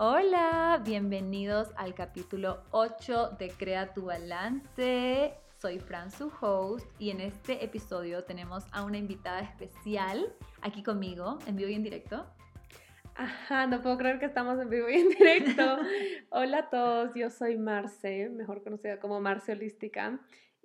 Hola, bienvenidos al capítulo 8 de Crea tu Balance. Soy Fran, su host, y en este episodio tenemos a una invitada especial aquí conmigo, en vivo y en directo. Ajá, no puedo creer que estamos en vivo y en directo. Hola a todos, yo soy Marce, mejor conocida como Marce Holística.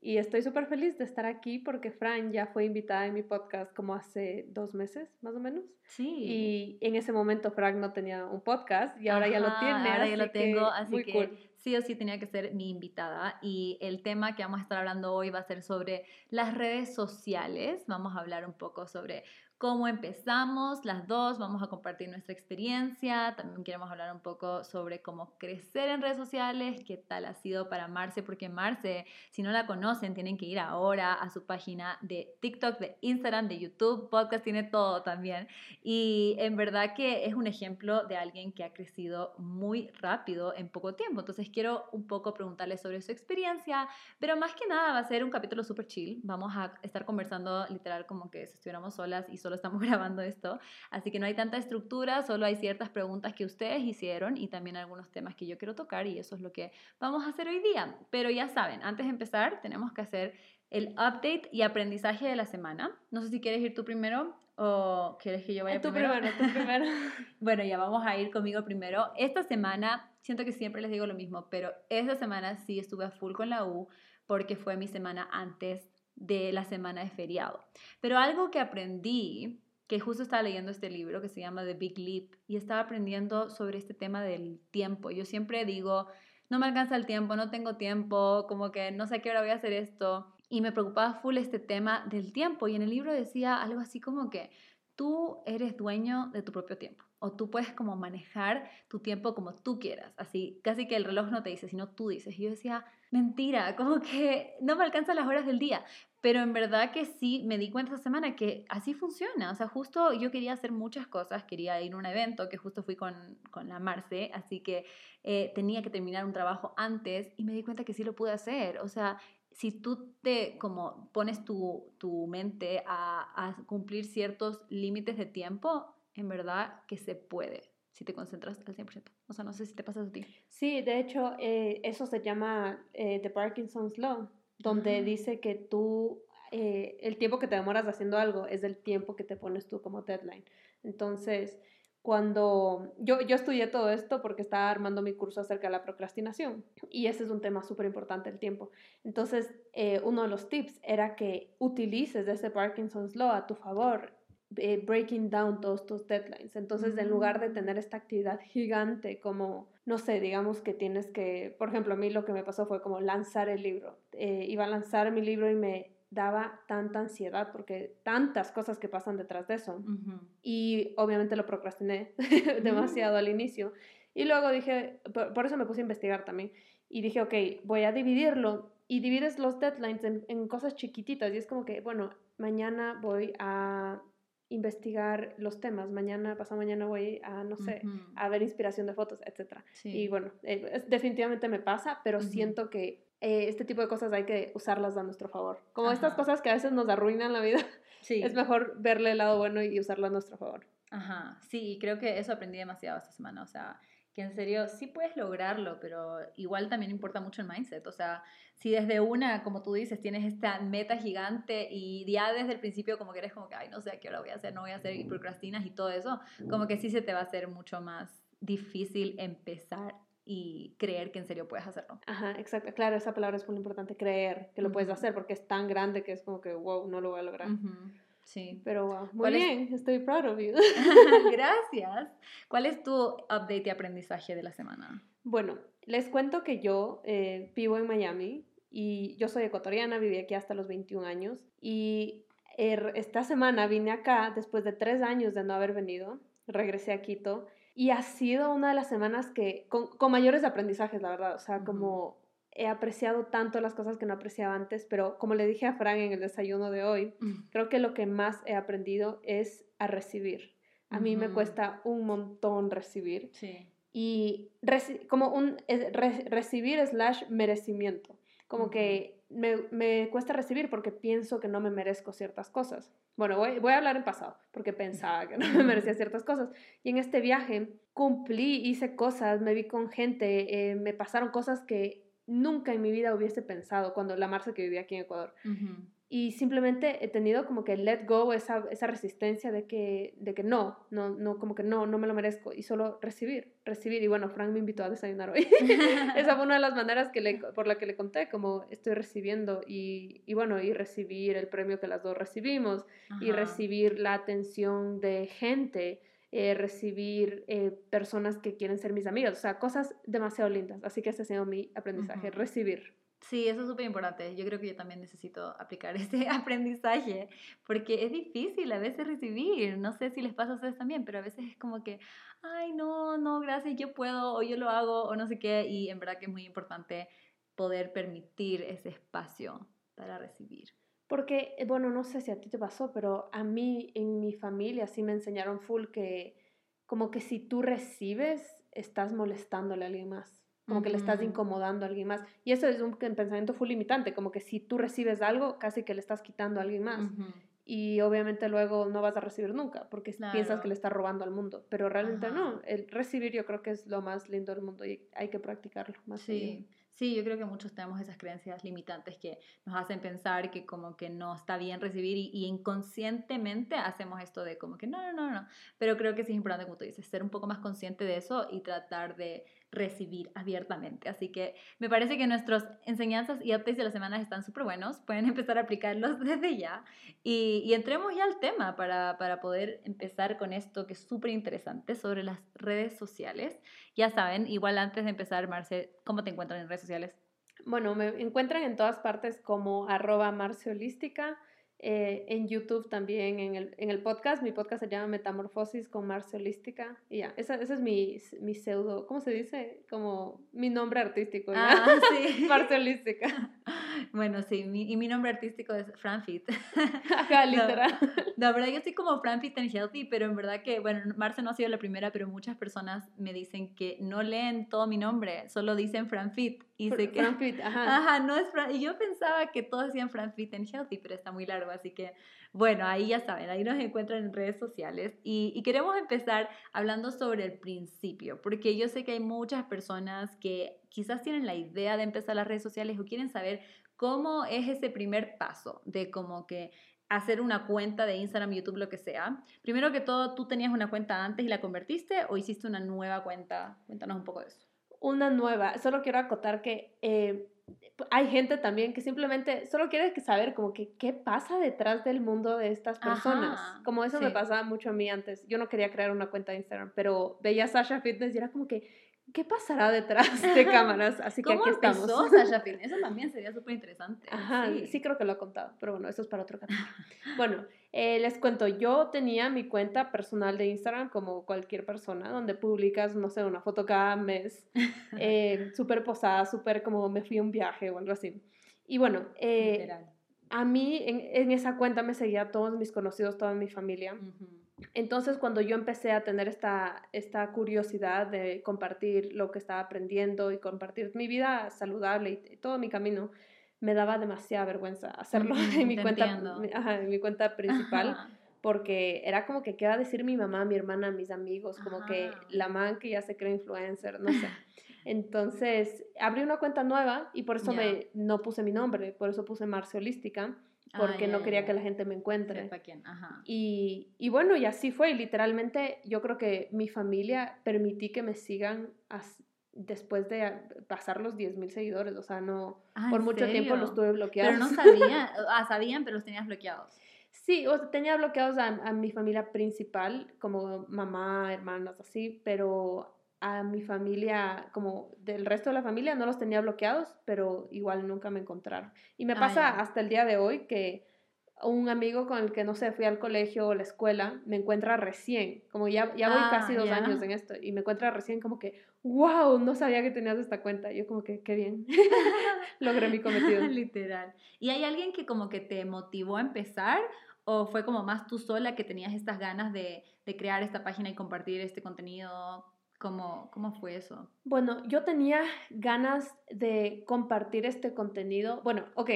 Y estoy súper feliz de estar aquí porque Fran ya fue invitada en mi podcast como hace dos meses, más o menos. Sí. Y en ese momento Fran no tenía un podcast y ahora ya lo tiene. Ahora ya lo tengo, así que sí o sí tenía que ser mi invitada. Y el tema que vamos a estar hablando hoy va a ser sobre las redes sociales. Vamos a hablar un poco sobre cómo empezamos las dos, vamos a compartir nuestra experiencia, también queremos hablar un poco sobre cómo crecer en redes sociales, qué tal ha sido para Marce, porque Marce, si no la conocen, tienen que ir ahora a su página de TikTok, de Instagram, de YouTube, podcast, tiene todo también. Y en verdad que es un ejemplo de alguien que ha crecido muy rápido en poco tiempo. Entonces quiero un poco preguntarle sobre su experiencia, pero más que nada va a ser un capítulo súper chill. Vamos a estar conversando literal como que si estuviéramos solas y solo estamos grabando esto, así que no hay tanta estructura, solo hay ciertas preguntas que ustedes hicieron y también algunos temas que yo quiero tocar y eso es lo que vamos a hacer hoy día. Pero ya saben, antes de empezar tenemos que hacer el update y aprendizaje de la semana. No sé si quieres ir tú primero o quieres que yo vaya tú primero. primero, tú primero. bueno, ya vamos a ir conmigo primero. Esta semana, siento que siempre les digo lo mismo, pero esta semana sí estuve a full con la U porque fue mi semana antes de la semana de feriado. Pero algo que aprendí, que justo estaba leyendo este libro que se llama The Big Leap y estaba aprendiendo sobre este tema del tiempo. Yo siempre digo, no me alcanza el tiempo, no tengo tiempo, como que no sé qué hora voy a hacer esto. Y me preocupaba full este tema del tiempo. Y en el libro decía algo así como que tú eres dueño de tu propio tiempo o tú puedes como manejar tu tiempo como tú quieras, así casi que el reloj no te dice, sino tú dices. Y yo decía, mentira, como que no me alcanzan las horas del día, pero en verdad que sí me di cuenta esta semana que así funciona, o sea, justo yo quería hacer muchas cosas, quería ir a un evento que justo fui con, con la Marce, así que eh, tenía que terminar un trabajo antes y me di cuenta que sí lo pude hacer, o sea, si tú te como pones tu, tu mente a, a cumplir ciertos límites de tiempo, en verdad que se puede si te concentras al 100%. O sea, no sé si te pasa a ti. Sí, de hecho, eh, eso se llama eh, The Parkinson's Law, donde dice que tú, eh, el tiempo que te demoras haciendo algo es el tiempo que te pones tú como deadline. Entonces, cuando yo, yo estudié todo esto porque estaba armando mi curso acerca de la procrastinación y ese es un tema súper importante, el tiempo. Entonces, uno de los tips era que utilices ese Parkinson's Law a tu favor eh, breaking down todos tus deadlines. Entonces, en lugar de tener esta actividad gigante como, no sé, digamos que tienes que, por ejemplo, a mí lo que me pasó fue como lanzar el libro. Eh, iba a lanzar mi libro y me daba tanta ansiedad porque tantas cosas que pasan detrás de eso. Y obviamente lo procrastiné demasiado al inicio. Y luego dije, por, eso me puse a investigar también. Y dije, ok, voy a dividirlo. Y divides los deadlines en, en cosas chiquititas. Y es como que, bueno, mañana voy a investigar los temas. Mañana, pasado mañana voy a, no sé, a ver inspiración de fotos, etc. Y bueno, eh, definitivamente me pasa, pero siento que eh, este tipo de cosas hay que usarlas a nuestro favor. Como estas cosas que a veces nos arruinan la vida, sí. es mejor verle el lado bueno y usarlo a nuestro favor. Ajá, sí, creo que eso aprendí demasiado esta semana. O sea, que en serio sí puedes lograrlo, pero igual también importa mucho el mindset. O sea, si desde una, como tú dices, tienes esta meta gigante y ya desde el principio como que eres como que, ay, no sé a qué hora voy a hacer, no voy a hacer y procrastinas y todo eso, como que sí se te va a hacer mucho más difícil empezar y creer que en serio puedes hacerlo. Ajá, exacto. Claro, esa palabra es muy importante, creer que lo puedes hacer, porque es tan grande que es como que, wow, no lo voy a lograr. Sí. Pero wow, muy bien, estoy proud of you. Gracias. ¿Cuál es tu update y aprendizaje de la semana? Bueno, les cuento que yo eh, vivo en Miami y yo soy ecuatoriana, viví aquí hasta los 21 años y er, esta semana vine acá después de tres años de no haber venido, regresé a Quito y ha sido una de las semanas que con, con mayores aprendizajes, la verdad, o sea, como he apreciado tanto las cosas que no apreciaba antes, pero como le dije a Fran en el desayuno de hoy, mm. creo que lo que más he aprendido es a recibir. A mí me cuesta un montón recibir. Sí. Y como un recibir slash merecimiento. Como que me, me, cuesta recibir porque pienso que no me merezco ciertas cosas. Bueno, voy, voy, a hablar en pasado porque pensaba que no me merecía ciertas cosas. Y en este viaje cumplí, hice cosas, me vi con gente, eh, me pasaron cosas que nunca en mi vida hubiese pensado cuando la Marcia que vivía aquí en Ecuador. Y simplemente he tenido como que let go esa, esa resistencia de que, de que no, no, no, como que no, no me lo merezco. Y solo recibir, recibir. Y bueno, Frank me invitó a desayunar hoy. esa fue una de las maneras que le, por la que le conté, como estoy recibiendo. Y, y bueno, y recibir el premio que las dos recibimos. Y recibir la atención de gente. Eh, recibir eh, personas que quieren ser mis amigas. O sea, cosas demasiado lindas. Así que ese ha sido mi aprendizaje, recibir. Sí, eso es súper importante. Yo creo que yo también necesito aplicar ese aprendizaje porque es difícil a veces recibir. No sé si les pasa a ustedes también, pero a veces es como que, ay, no, no, gracias, yo puedo o yo lo hago o no sé qué. Y en verdad que es muy importante poder permitir ese espacio para recibir. Porque, eh, bueno, no sé si a ti te pasó, pero a mí en mi familia sí me enseñaron full que como que si tú recibes, estás molestándole a alguien más como que le estás incomodando a alguien más. Y eso es un pensamiento full limitante, como que si tú recibes algo, casi que le estás quitando a alguien más. Y obviamente luego no vas a recibir nunca, porque piensas que le estás robando al mundo. Pero realmente no. El recibir yo creo que es lo más lindo del mundo y hay que practicarlo más. Sí. Sí, yo creo que muchos tenemos esas creencias limitantes que nos hacen pensar que como que no está bien recibir y, inconscientemente hacemos esto de como que no, no, no, no. Pero creo que sí es importante, como tú dices, ser un poco más consciente de eso y tratar de recibir abiertamente. Así que me parece que nuestras enseñanzas y updates de la semana están súper buenos. Pueden empezar a aplicarlos desde ya. Y, entremos ya al tema para, para poder empezar con esto que es súper interesante sobre las redes sociales. Ya saben, igual antes de empezar, Marce, ¿cómo te encuentran en redes sociales? Bueno, me encuentran en todas partes como arroba marceolística. Eh, en YouTube también, en el, en el, podcast. Mi podcast se llama Metamorfosis con Marcia Holística. Y ya, ese, ese es mi, mi, pseudo, ¿cómo se dice? Como mi nombre artístico. Ah, sí. Marcia Holística. Bueno, sí, mi, y mi nombre artístico es Franfit. Ajá, literal. La verdad, yo estoy como Franfit and Healthy, pero en verdad que, bueno, Marcia no ha sido la primera, pero muchas personas me dicen que no leen todo mi nombre, solo dicen Franfit. Y sé que, ajá. Ajá, no es y yo pensaba que todos decían Franfit and Healthy, pero está muy largo, así que, bueno, ahí ya saben, ahí nos encuentran en redes sociales. Y, y queremos empezar hablando sobre el principio, porque yo sé que hay muchas personas que quizás tienen la idea de empezar las redes sociales o quieren saber ¿Cómo es ese primer paso de como que hacer una cuenta de Instagram, YouTube, lo que sea? Primero que todo, ¿tú tenías una cuenta antes y la convertiste o hiciste una nueva cuenta? Cuéntanos un poco de eso. Una nueva. Solo quiero acotar que eh, hay gente también que simplemente solo quiere saber como que qué pasa detrás del mundo de estas personas. como eso me pasaba mucho a mí antes. Yo no quería crear una cuenta de Instagram, pero veía Sasha Fitness y era como que ¿qué pasará detrás de cámaras? Así que aquí estamos. ¿Cómo Eso también sería súper interesante. Ajá, sí. creo que lo he contado, pero bueno, eso es para otro capítulo. bueno, eh, les cuento, yo tenía mi cuenta personal de Instagram como cualquier persona, donde publicas, no sé, una foto cada mes, eh, súper posada, súper como me fui a un viaje o algo así. Y bueno, eh, a mí en, en, esa cuenta me seguía todos mis conocidos, toda mi familia. Entonces, cuando yo empecé a tener esta, esta curiosidad de compartir lo que estaba aprendiendo y compartir mi vida saludable y, todo mi camino, me daba demasiada vergüenza hacerlo en, mi cuenta, en mi cuenta principal. Porque era como que, ¿qué va a decir mi mamá, mi hermana, mis amigos? Como que la man que ya se cree influencer, no sé. Entonces, abrí una cuenta nueva y por eso me, no puse mi nombre, por eso puse Marce Holística porque no quería que la gente me encuentre. Quién. Ajá. Y, y, bueno, y así fue. Y literalmente yo creo que mi familia permití que me sigan después de pasar los 10 mil seguidores. O sea, no, ah, por mucho tiempo los tuve bloqueados. Pero no sabían, ah, sabían, pero los tenías bloqueados. Sí, o sea, tenía bloqueados a, a mi familia principal, como mamá, hermanas, así, pero a mi familia, como del resto de la familia, no los tenía bloqueados, pero igual nunca me encontraron. Y me ah, pasa hasta el día de hoy que un amigo con el que, no sé, fui al colegio o la escuela, me encuentra recién, como ya, ya voy ah, casi dos años en esto, y me encuentra recién como que, wow, no sabía que tenías esta cuenta. yo como que, qué bien, logré mi cometido. Literal. ¿Y hay alguien que como que te motivó a empezar? ¿O fue como más tú sola que tenías estas ganas de, de crear esta página y compartir este contenido? ¿Cómo, ¿Cómo fue eso? Bueno, yo tenía ganas de compartir este contenido. Bueno, ok,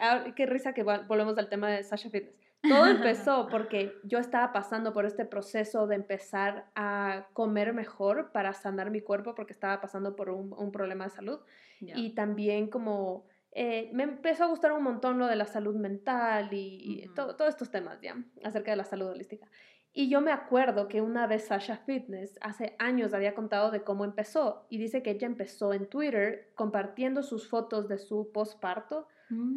ah, qué risa que volvemos al tema de Sasha Fitness. Todo empezó porque yo estaba pasando por este proceso de empezar a comer mejor para sanar mi cuerpo porque estaba pasando por un, un problema de salud. Y también como eh, me empezó a gustar un montón lo de la salud mental y, todos estos temas ya acerca de la salud holística. Y yo me acuerdo que una vez Sasha Fitness hace años había contado de cómo empezó y dice que ella empezó en Twitter compartiendo sus fotos de su posparto,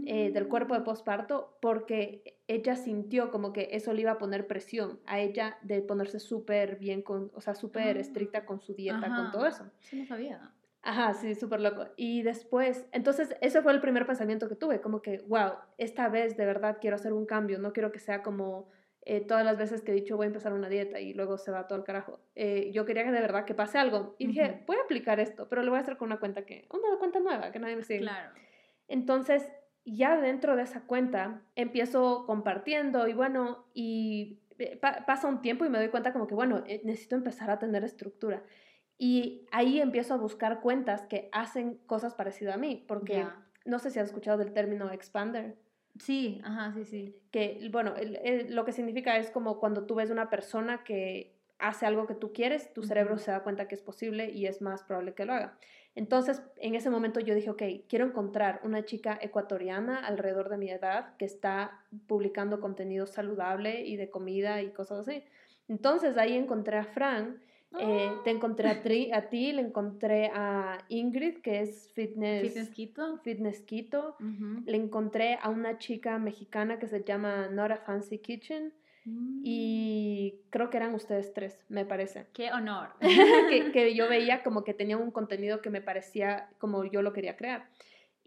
eh, del cuerpo de mm. posparto, porque ella sintió como que eso le iba a poner presión a ella de ponerse súper bien, con, o sea, súper ah. estricta con su dieta, con todo eso. Sí, no sabía. Ajá, sí, súper loco. Y después, entonces, ese fue el primer pensamiento que tuve, como que, wow, esta vez de verdad quiero hacer un cambio, no quiero que sea como eh, todas las veces que he dicho voy a empezar una dieta y luego se va todo el carajo. Eh, yo quería que de verdad que pase algo. Y dije, voy a aplicar esto, pero lo voy a hacer con una cuenta que, una cuenta nueva, que nadie me sigue. Claro. Entonces, ya dentro de esa cuenta, empiezo compartiendo y bueno, y eh, pasa un tiempo y me doy cuenta como que, bueno, necesito empezar a tener estructura. Y ahí empiezo a buscar cuentas que hacen cosas parecidas a mí, porque no sé si has escuchado del término expander. Sí, ajá, sí, sí. Que, bueno, lo que significa es como cuando tú ves una persona que hace algo que tú quieres, tu cerebro se da cuenta que es posible y es más probable que lo haga. Entonces, en ese momento yo dije, ok, quiero encontrar una chica ecuatoriana alrededor de mi edad que está publicando contenido saludable y de comida y cosas así. Entonces, ahí encontré a Fran eh, te encontré a, a, ti, le encontré a Ingrid, que es Fitness, fitness Quito. Fitness Quito. Le encontré a una chica mexicana que se llama Nora Fancy Kitchen. Mm. Y creo que eran ustedes tres, me parece. ¡Qué honor! que, que, yo veía como que tenía un contenido que me parecía como yo lo quería crear.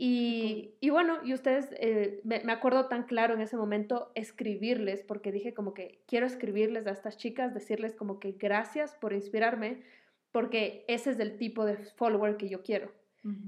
Y, y bueno, y ustedes, eh, me, me, acuerdo tan claro en ese momento escribirles, porque dije como que quiero escribirles a estas chicas, decirles como que gracias por inspirarme, porque ese es el tipo de follower que yo quiero.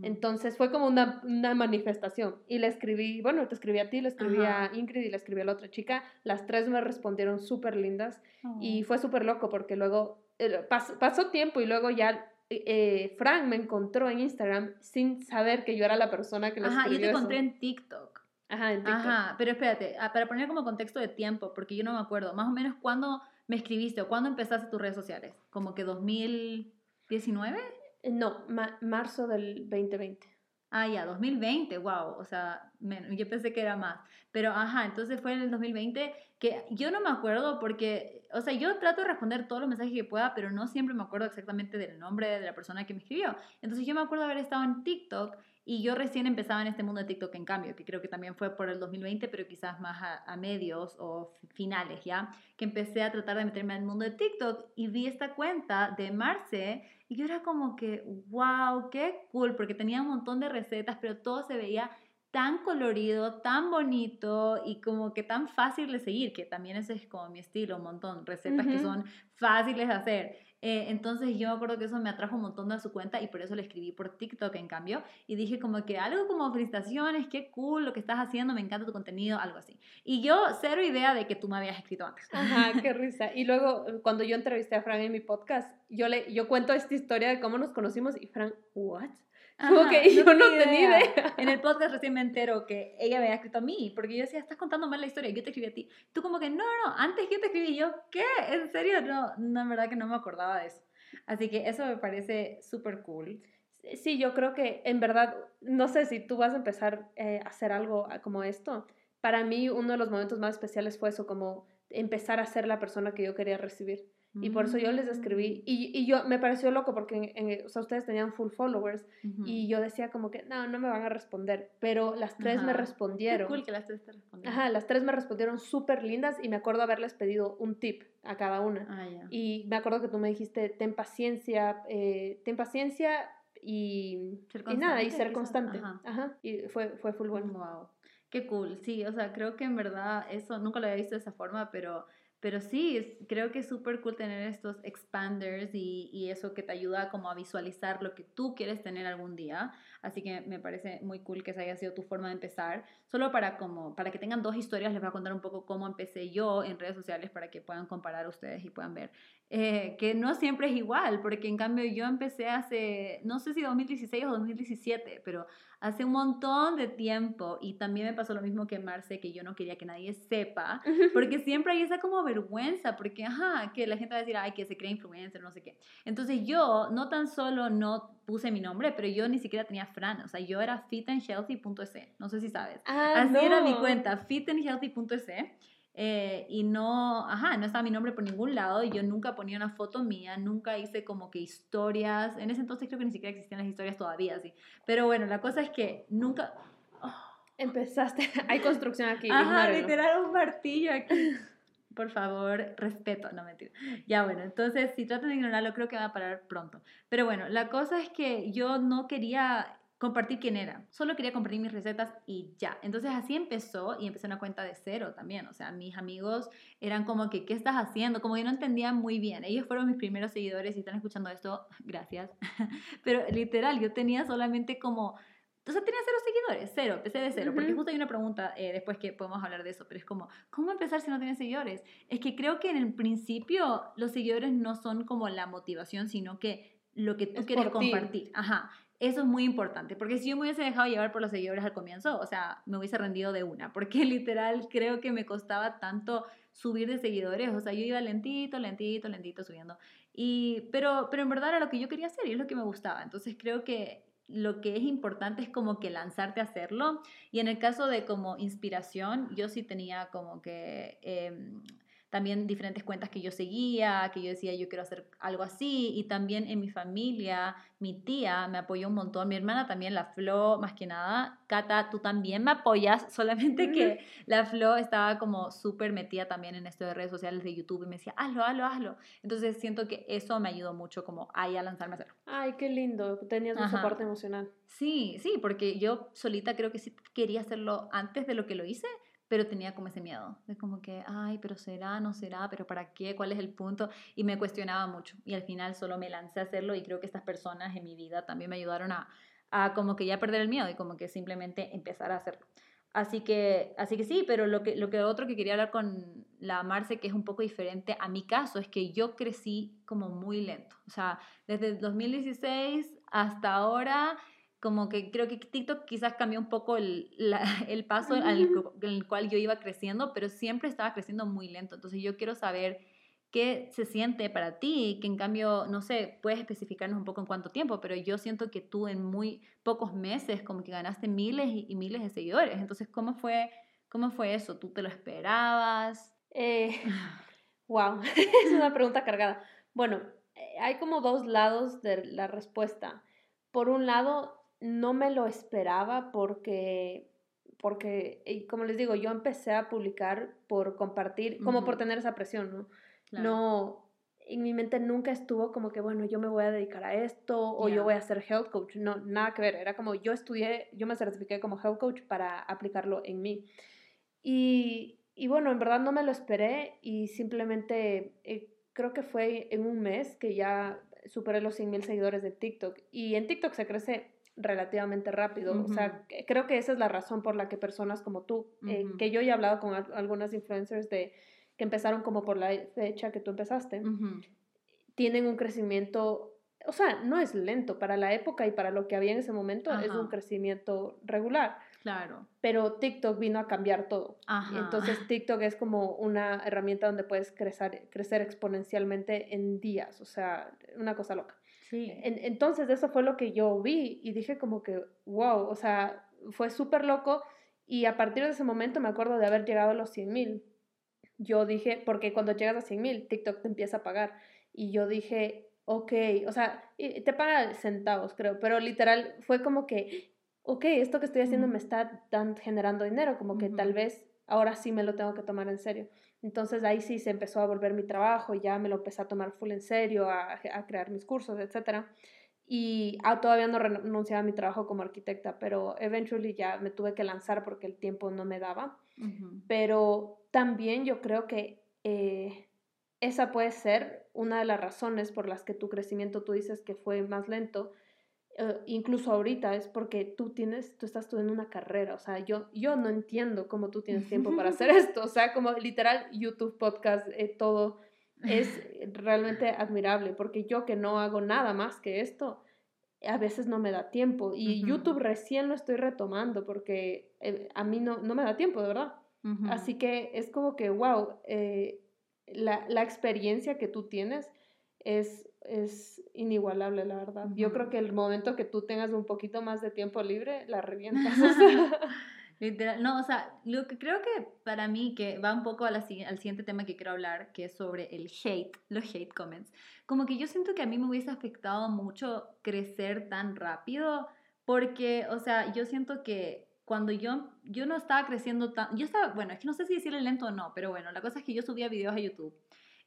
Entonces fue como una, una, manifestación. Y le escribí, bueno, te escribí a ti, le escribí a Ingrid y le escribí a la otra chica. Las tres me respondieron súper lindas y oh. fue súper loco porque luego eh, pasó tiempo y luego ya eh, Frank me encontró en Instagram sin saber que yo era la persona que lo Ajá, yo te encontré en TikTok. Ajá, en TikTok. Ajá, pero espérate, ah, para poner como contexto de tiempo, porque yo no me acuerdo, más o menos cuándo me escribiste o cuándo empezaste tus redes sociales, como que 2019? Eh, no, marzo del 2020. Ah, ya, 2020, wow, o sea, yo pensé que era más. Pero, ajá, entonces fue en el 2020 que yo no me acuerdo porque, o sea, yo trato de responder todos los mensajes que pueda, pero no siempre me acuerdo exactamente del nombre de la persona que me escribió. Entonces yo me acuerdo haber estado en TikTok y yo recién empezaba en este mundo de TikTok en cambio, que creo que también fue por el 2020, pero quizás más a, a medios o finales, ¿ya? Que empecé a tratar de meterme al mundo de TikTok y vi esta cuenta de Marce y yo era como que, wow, qué cool, porque tenía un montón de recetas, pero todo se veía tan colorido, tan bonito y como que tan fácil de seguir, que también ese es como mi estilo, un montón, recetas que son fáciles de hacer. Eh, entonces yo me acuerdo que eso me atrajo un montón de su cuenta y por eso le escribí por TikTok en cambio y dije como que algo como felicitaciones, qué cool lo que estás haciendo, me encanta tu contenido, algo así. Y yo cero idea de que tú me habías escrito antes. Ajá, qué risa. Y luego cuando yo entrevisté a Fran en mi podcast, yo le yo cuento esta historia de cómo nos conocimos y Fran, ¿what? Como que yo no tenía idea. En el podcast recién me entero que ella me había escrito a mí, porque yo decía, estás contando mal la historia, yo te escribí a ti. Tú como que, no, no, antes que te escribí yo, ¿qué? ¿En serio? No, no, en verdad que no me acordaba de eso. Así que eso me parece súper cool. Sí, yo creo que en verdad, no sé si tú vas a empezar eh, a hacer algo como esto. Para mí uno de los momentos más especiales fue eso, como empezar a ser la persona que yo quería recibir. Y por eso yo les escribí. Mm. Y, y yo me pareció loco porque o sea, ustedes tenían full followers. Y yo decía como que, no, no me van a responder. Pero las tres me respondieron. Qué cool que las tres te respondieron. Ajá, las tres me respondieron súper lindas. Y me acuerdo haberles pedido un tip a cada una. Ah, y me acuerdo que tú me dijiste, ten paciencia, eh, ten paciencia y, y nada, y ser constante. Ajá. Y fue, fue full bueno. Wow. Qué cool. Sí, o sea, creo que en verdad eso nunca lo había visto de esa forma, pero pero sí, creo que es súper cool tener estos expanders y, y, eso que te ayuda como a visualizar lo que tú quieres tener algún día. Así que me parece muy cool que esa haya sido tu forma de empezar. Solo para, como, para que tengan dos historias, les voy a contar un poco cómo empecé yo en redes sociales para que puedan comparar ustedes y puedan ver eh, que no siempre es igual, porque en cambio yo empecé hace, no sé si 2016 o 2017, pero hace un montón de tiempo y también me pasó lo mismo que Marce, que yo no quería que nadie sepa, porque siempre hay esa como vergüenza, porque, ajá, que la gente va a decir, ay, que se cree influencer, no sé qué. Entonces yo no tan solo no puse mi nombre, pero yo ni siquiera tenía Fran, o sea, yo era fitandhealthy.es, no sé si sabes. Ah, Así era mi cuenta, fitandhealthy.es. Eh, y no, ajá, no estaba mi nombre por ningún lado y yo nunca ponía una foto mía, nunca hice como que historias, en ese entonces creo que ni siquiera existían las historias todavía, sí. Pero bueno, la cosa es que nunca... Empezaste, hay construcción aquí. Ajá, literal un martillo aquí. Por favor, respeto, no mentira. Ya bueno, entonces si tratan de ignorarlo creo que va a parar pronto. Pero bueno, la cosa es que yo no quería compartir quién era. Solo quería compartir mis recetas y ya. Entonces así empezó y empecé una cuenta de cero también. O sea, mis amigos eran como que, ¿qué estás haciendo? Como que no entendían muy bien. Ellos fueron mis primeros seguidores y están escuchando esto, gracias. Pero literal, yo tenía solamente como... Entonces tenía cero seguidores, cero, empecé de cero, porque justo hay una pregunta eh, después que podemos hablar de eso, pero es como, ¿cómo empezar si no tienes seguidores? Es que creo que en el principio los seguidores no son como la motivación, sino que lo que tú quieres compartir. Ajá. Eso es muy importante, porque si yo me hubiese dejado llevar por los seguidores al comienzo, o sea, me hubiese rendido de una, porque literal creo que me costaba tanto subir de seguidores, o sea, yo iba lentito, lentito, lentito subiendo, y, pero, pero en verdad era lo que yo quería hacer y es lo que me gustaba, entonces creo que lo que es importante es como que lanzarte a hacerlo, y en el caso de como inspiración, yo sí tenía como que... Em, también diferentes cuentas que yo seguía, que yo decía yo quiero hacer algo así y también en mi familia, mi tía me apoyó un montón, mi hermana también, la Flo, más que nada, Cata, tú también me apoyas, solamente que la Flo estaba como súper metida también en esto de redes sociales de YouTube y me decía, hazlo, hazlo, hazlo. Entonces siento que eso me ayudó mucho como ahí a lanzarme a hacerlo. Ay, qué lindo, tenías un soporte emocional. Sí, sí, porque yo solita creo que sí quería hacerlo antes de lo que lo hice, pero tenía como ese miedo, de como que, ay, pero será, no será, pero ¿para qué? ¿Cuál es el punto? Y me cuestionaba mucho y al final solo me lancé a hacerlo y creo que estas personas en mi vida también me ayudaron a, a como que ya perder el miedo y como que simplemente empezar a hacerlo. Así que, así que sí, pero lo que, lo que otro que quería hablar con la Marce, que es un poco diferente a mi caso, es que yo crecí como muy lento. O sea, desde el 2016 hasta ahora como que creo que TikTok quizás cambió un poco el, el paso en el cual yo iba creciendo, pero siempre estaba creciendo muy lento. Entonces yo quiero saber qué se siente para ti, que en cambio, no sé, puedes especificarnos un poco en cuánto tiempo, pero yo siento que tú en muy pocos meses como que ganaste miles y, miles de seguidores. Entonces, ¿cómo fue, cómo fue eso? ¿Tú te lo esperabas? Eh, wow, es una pregunta cargada. Bueno, eh, hay como dos lados de la respuesta. Por un lado, no me lo esperaba porque, porque, como les digo, yo empecé a publicar por compartir, como por tener esa presión, ¿no? No, en mi mente nunca estuvo como que, bueno, yo me voy a dedicar a esto o yo voy a ser health coach. No, nada que ver. Era como yo estudié, yo me certifiqué como health coach para aplicarlo en mí. Y, y bueno, en verdad no me lo esperé y simplemente eh, creo que fue en un mes que ya superé los 100 mil seguidores de TikTok. Y en TikTok se crece relativamente rápido. O sea, creo que esa es la razón por la que personas como tú, eh, que yo ya he hablado con algunas influencers de que empezaron como por la fecha que tú empezaste, tienen un crecimiento, o sea, no es lento para la época y para lo que había en ese momento, es un crecimiento regular. Claro. Pero TikTok vino a cambiar todo. Entonces TikTok es como una herramienta donde puedes crecer, crecer exponencialmente en días, o sea, una cosa loca entonces eso fue lo que yo vi y dije como que, wow, o sea, fue súper loco y a partir de ese momento me acuerdo de haber llegado a los 100 mil. Yo dije, porque cuando llegas a 100 mil, TikTok te empieza a pagar. Y yo dije, ok, o sea, te paga centavos, creo, pero literal fue como que, ok, esto que estoy haciendo me está generando dinero, como que tal vez ahora sí me lo tengo que tomar en serio. Entonces ahí sí se empezó a volver mi trabajo ya me lo empecé a tomar full en serio, a, crear mis cursos, etc. Y ah, todavía no renunciaba a mi trabajo como arquitecta, pero eventually ya me tuve que lanzar porque el tiempo no me daba. Pero también yo creo que eh, esa puede ser una de las razones por las que tu crecimiento, tú dices que fue más lento, eh, incluso ahorita es porque tú tienes, tú estás estudiando una carrera, o sea, yo, yo no entiendo cómo tú tienes tiempo para hacer esto, o sea, como literal YouTube, podcast, eh, todo, es realmente admirable, porque yo que no hago nada más que esto, a veces no me da tiempo. Y YouTube recién lo estoy retomando porque eh, a mí no, no, me da tiempo, de verdad. Así que es como que, wow, eh, la, la, experiencia que tú tienes es, es inigualable, la verdad. Yo creo que el momento que tú tengas un poquito más de tiempo libre, la revientas. Literal, no, o sea, lo que creo que para mí, que va un poco al siguiente tema que quiero hablar, que es sobre el hate, los hate comments, como que yo siento que a mí me hubiese afectado mucho crecer tan rápido, porque, o sea, yo siento que cuando yo, yo no estaba creciendo tan, yo estaba, bueno, es que no sé si decirle lento o no, pero bueno, la cosa es que yo subía videos a YouTube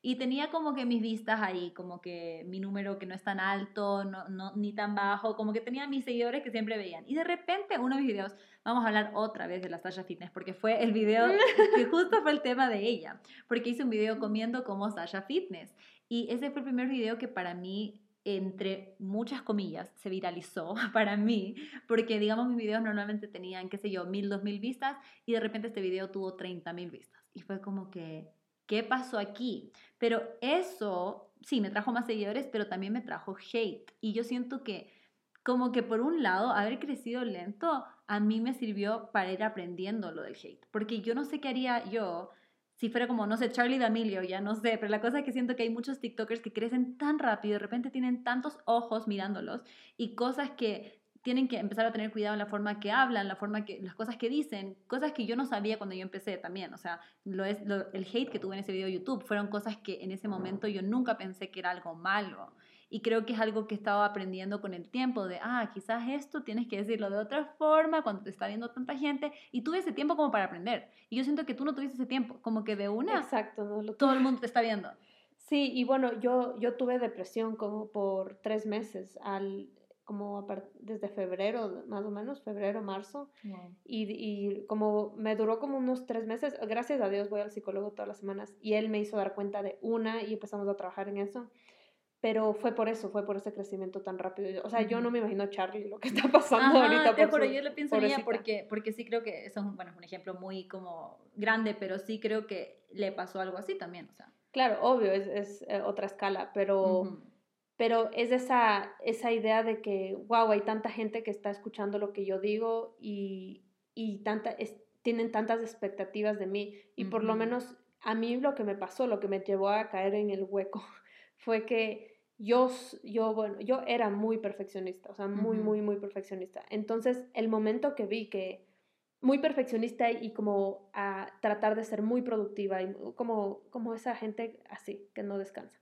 y tenía como que mis vistas ahí, como que mi número que no es tan alto, no, no, ni tan bajo, como que tenía mis seguidores que siempre veían. Y de repente uno de mis videos, vamos a hablar otra vez de la Sasha Fitness, porque fue el video que justo fue el tema de ella, porque hice un video comiendo como Sasha Fitness. Y ese fue el primer video que para mí entre muchas comillas, se viralizó para mí, porque digamos mis videos normalmente tenían, qué sé yo, mil, dos mil vistas y de repente este video tuvo 30 mil vistas. Y fue como que, ¿qué pasó aquí? Pero eso, sí, me trajo más seguidores, pero también me trajo hate. Y yo siento que, como que por un lado, haber crecido lento, a mí me sirvió para ir aprendiendo lo del hate. Porque yo no sé qué haría yo si fuera como, no sé, Charlie D'Amelio, ya no sé, pero la cosa es que siento que hay muchos TikTokers que crecen tan rápido, de repente tienen tantos ojos mirándolos y cosas que tienen que empezar a tener cuidado en la forma que hablan, la forma que, las cosas que dicen, cosas que yo no sabía cuando yo empecé también. O sea, lo es, el hate que tuve en ese video de YouTube fueron cosas que en ese momento yo nunca pensé que era algo malo. Y creo que es algo que he estado aprendiendo con el tiempo, de, ah, quizás esto tienes que decirlo de otra forma cuando te está viendo tanta gente. Y tuve ese tiempo como para aprender. Y yo siento que tú no tuviste ese tiempo, como que de una, Exacto, no, todo el mundo te está viendo. Sí, y bueno, yo, yo tuve depresión como por tres meses al como desde febrero, más o menos, febrero, marzo. Y, y, como me duró como unos tres meses, gracias a Dios voy al psicólogo todas las semanas y él me hizo dar cuenta de una y empezamos a trabajar en eso. Pero fue por eso, fue por ese crecimiento tan rápido. O sea, yo no me imagino Charlie lo que está pasando ahorita. Te por yo le pienso en porque, porque sí creo que eso es un, bueno, un ejemplo muy como grande, pero sí creo que le pasó algo así también, o sea. Claro, obvio, es, es eh, otra escala, pero pero es esa, esa idea de que, wow, hay tanta gente que está escuchando lo que yo digo y, y tanta, tienen tantas expectativas de mí. Y por lo menos a mí lo que me pasó, lo que me llevó a caer en el hueco, fue que yo, yo, bueno, yo era muy perfeccionista, o sea, muy, muy, muy perfeccionista. Entonces, el momento que vi que muy perfeccionista y como a tratar de ser muy productiva y como, como esa gente así, que no descansa.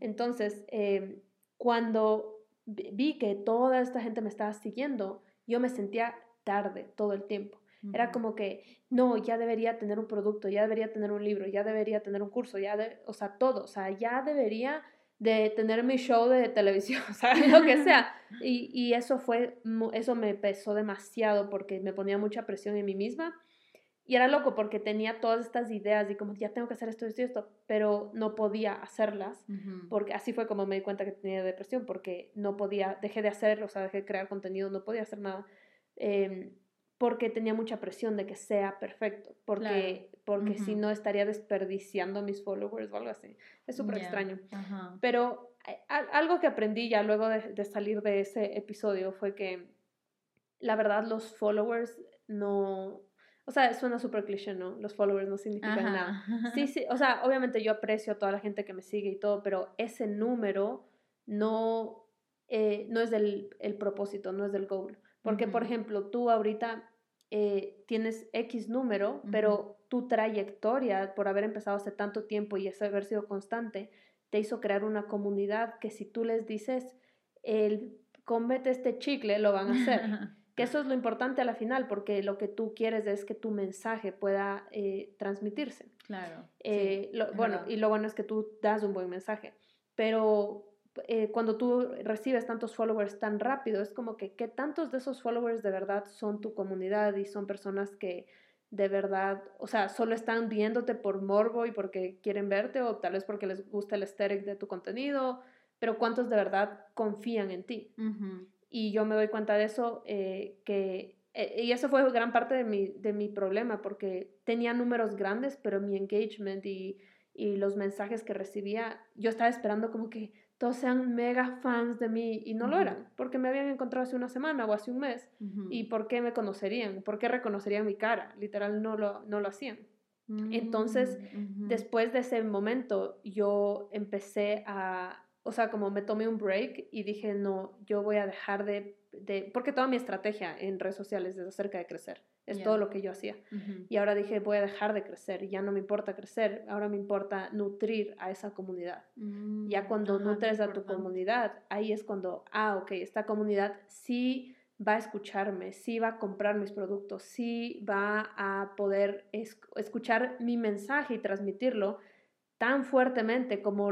Entonces, eh, cuando vi que toda esta gente me estaba siguiendo, yo me sentía tarde todo el tiempo. Era como que, no, ya debería tener un producto, ya debería tener un libro, ya debería tener un curso, ya, o sea, todo, o sea, ya debería de tener mi show de televisión, o sea, lo que sea. Y, y eso fue, eso me pesó demasiado porque me ponía mucha presión en mí misma y era loco porque tenía todas estas ideas y como ya tengo que hacer esto, esto y esto, pero no podía hacerlas, porque así fue como me di cuenta que tenía depresión, porque no podía, dejé de hacer, o sea, dejé de crear contenido, no podía hacer nada, em, porque tenía mucha presión de que sea perfecto, porque, porque si no estaría desperdiciando mis followers o algo así. Es súper extraño. Pero eh, algo que aprendí ya luego de, de salir de ese episodio fue que la verdad los followers no o sea, suena súper cliché, ¿no? Los followers no significan nada. Sí, sí, o sea, obviamente yo aprecio a toda la gente que me sigue y todo, pero ese número no, eh, no es del el propósito, no es del goal. Porque, por ejemplo, tú ahorita eh, tienes X número, pero tu trayectoria por haber empezado hace tanto tiempo y haber sido constante, te hizo crear una comunidad que si tú les dices, el, comete este chicle, lo van a hacer. Que eso es lo importante a la final, porque lo que tú quieres es que tu mensaje pueda eh, transmitirse. Claro. Eh, bueno, y lo bueno es que tú das un buen mensaje, pero eh, cuando tú recibes tantos followers tan rápido, es como que, ¿qué tantos de esos followers de verdad son tu comunidad y son personas que de verdad, o sea, solo están viéndote por morbo y porque quieren verte o tal vez porque les gusta el aesthetic de tu contenido, pero cuántos de verdad confían en ti. Y yo me doy cuenta de eso, eh, que, eh, y eso fue gran parte de mi, de mi problema, porque tenía números grandes, pero mi engagement y, y los mensajes que recibía, yo estaba esperando como que todos sean mega fans de mí y no lo eran, porque me habían encontrado hace una semana o hace un mes. ¿Y por qué me conocerían? ¿Por qué reconocerían mi cara? Literal, no lo, no lo hacían. Entonces, Mm, después de ese momento, yo empecé a, o sea, como me tomé un break y dije, no, yo voy a dejar de, de porque toda mi estrategia en redes sociales es acerca de crecer, es Ya. todo lo que yo hacía. Y ahora dije, voy a dejar de crecer, ya no me importa crecer, ahora me importa nutrir a esa comunidad. Ya Mm, cuando ajá, qué nutres a tu comunidad, ahí es cuando, ah, ok, esta comunidad sí va a escucharme, sí va a comprar mis productos, sí va a poder es- escuchar mi mensaje y transmitirlo tan fuertemente como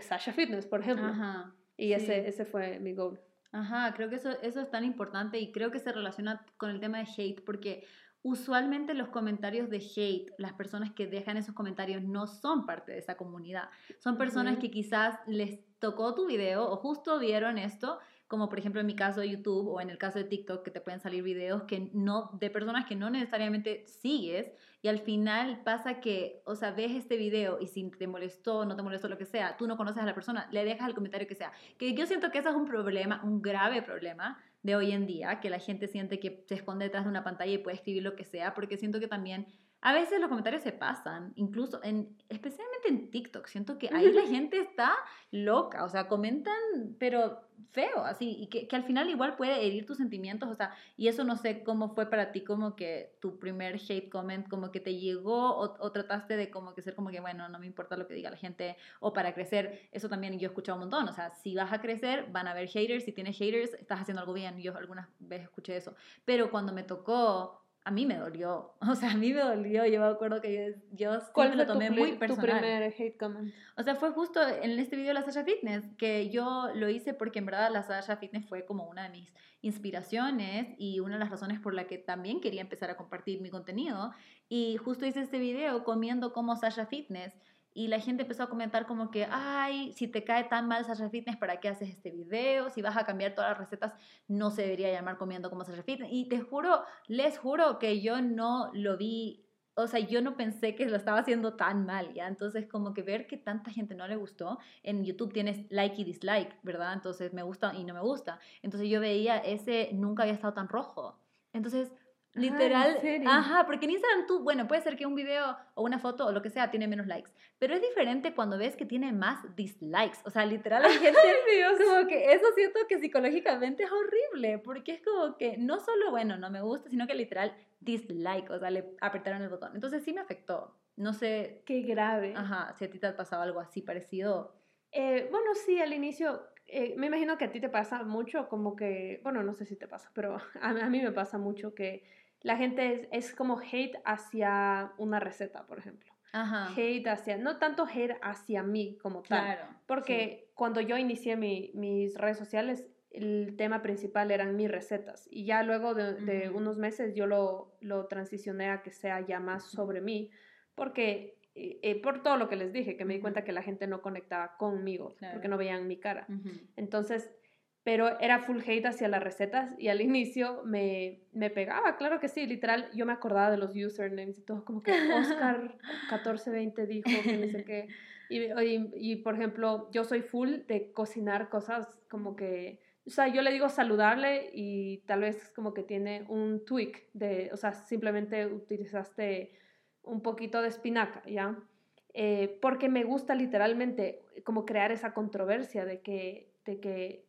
Sasha Fitness, por ejemplo. Ajá. Y sí. ese, ese fue mi goal. Ajá, creo que eso, eso es tan importante y creo que se relaciona con el tema de hate porque usualmente los comentarios de hate, las personas que dejan esos comentarios no son parte de esa comunidad. Son personas que quizás les tocó tu video o justo vieron esto, como por ejemplo en mi caso de YouTube o en el caso de TikTok que te pueden salir videos que no de personas que no necesariamente sigues y al final pasa que, o sea, ves este video y si te molestó, no te molestó lo que sea, tú no conoces a la persona, le dejas el comentario que sea. Que yo siento que ese es un problema, un grave problema de hoy en día, que la gente siente que se esconde detrás de una pantalla y puede escribir lo que sea, porque siento que también a veces los comentarios se pasan, incluso en, especialmente en TikTok, siento que ahí la gente está loca, o sea, comentan, pero feo, así, y que, que al final igual puede herir tus sentimientos, o sea, y eso no sé cómo fue para ti, como que tu primer hate comment, como que te llegó, o, o trataste de como que ser como que, bueno, no me importa lo que diga la gente, o para crecer, eso también yo he escuchado un montón, o sea, si vas a crecer, van a haber haters, si tienes haters, estás haciendo algo bien, yo algunas veces escuché eso, pero cuando me tocó a mí me dolió. O sea, a mí me dolió. Yo me acuerdo que yo, yo ¿Cuál me lo tomé tu, muy pri- tu personal. primer hate comment? O sea, fue justo en este video de la Sasha Fitness que yo lo hice porque en verdad la Sasha Fitness fue como una de mis inspiraciones y una de las razones por la que también quería empezar a compartir mi contenido. Y justo hice este video comiendo como Sasha Fitness y la gente empezó a comentar como que, ay, si te cae tan mal Sasha Fitness, ¿para qué haces este video? Si vas a cambiar todas las recetas, no se debería llamar comiendo como Sasha Fitness. Y te juro, les juro que yo no lo vi o sea, yo no pensé que lo estaba haciendo tan mal, ¿ya? Entonces, como que ver que tanta gente no le gustó, en YouTube tienes like y dislike, ¿verdad? Entonces, me gusta y no me gusta. Entonces, yo veía ese nunca había estado tan rojo. Entonces, ¿en literal, serio? ajá, porque en Instagram tú, bueno, puede ser que un video o una foto o lo que sea tiene menos likes, pero es diferente cuando ves que tiene más dislikes. O sea, literal, hay gente Dios. como que eso siento que psicológicamente es horrible, porque es como que no solo, bueno, no me gusta, sino que literal dislike, o sea, le apretaron el botón. Entonces sí me afectó. No sé, Qué grave. ajá, si a ti te ha pasado algo así parecido. Eh, bueno, sí, al inicio, eh, me imagino que a ti te pasa mucho, como que, bueno, no sé si te pasa, pero a, a mí me pasa mucho que la gente es, es como hate hacia una receta, por ejemplo. Ajá. Hate hacia, no tanto hate hacia mí como tal, Claro. porque cuando yo inicié mi- mis redes sociales, el tema principal eran mis recetas y ya luego de, unos meses yo lo, lo transicioné a que sea ya más sobre mí, porque eh, eh, por todo lo que les dije, que me di cuenta que la gente no conectaba conmigo, Claro. porque no veían mi cara. Entonces, pero era full hate hacia las recetas y al inicio me, me pegaba, claro que sí, literal, yo me acordaba de los usernames y todo, como que Oscar 1420 dijo que no sé qué. Y, y, y, por ejemplo, yo soy full de cocinar cosas como que, o sea, yo le digo saludable y tal vez como que tiene un tweak de, o sea, simplemente utilizaste un poquito de espinaca, ¿ya? Eh, porque me gusta literalmente como crear esa controversia de que, de que,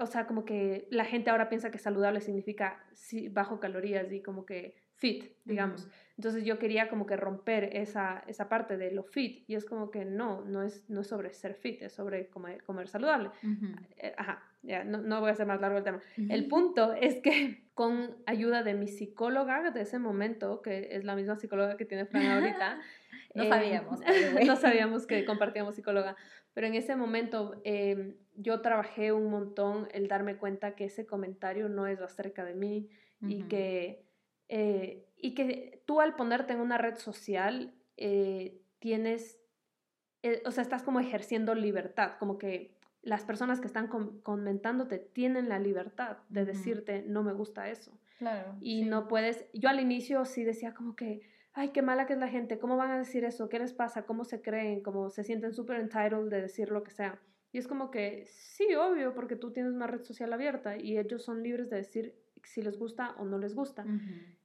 o sea, como que la gente ahora piensa que saludable significa bajo calorías y como que fit, digamos. Ujú. Entonces yo quería como que romper esa, esa parte de lo fit y es como que no, no es, no es sobre ser fit, es sobre comer, comer saludable. Ujú. Eh, ajá, ya, no, no voy a hacer más largo el tema. El Ujú. punto es que con ayuda de mi psicóloga de ese momento, que es la misma psicóloga que tiene Fran ahorita, No eh, sabíamos, no sabíamos que compartíamos psicóloga, pero en ese momento eh, yo trabajé un montón el darme cuenta que ese comentario no es acerca de mí y que, eh, y que tú al ponerte en una red social eh, tienes, eh, o sea, estás como ejerciendo libertad, como que las personas que están com- comentándote tienen la libertad de decirte no me gusta eso Claro. y sí. no puedes, yo al inicio sí decía como que, ay, qué mala que es la gente, ¿cómo van a decir eso? ¿Qué les pasa? ¿Cómo se creen? ¿Cómo se sienten súper entitled de decir lo que sea? Y es como que, sí, obvio, porque tú tienes una red social abierta y ellos son libres de decir si les gusta o no les gusta.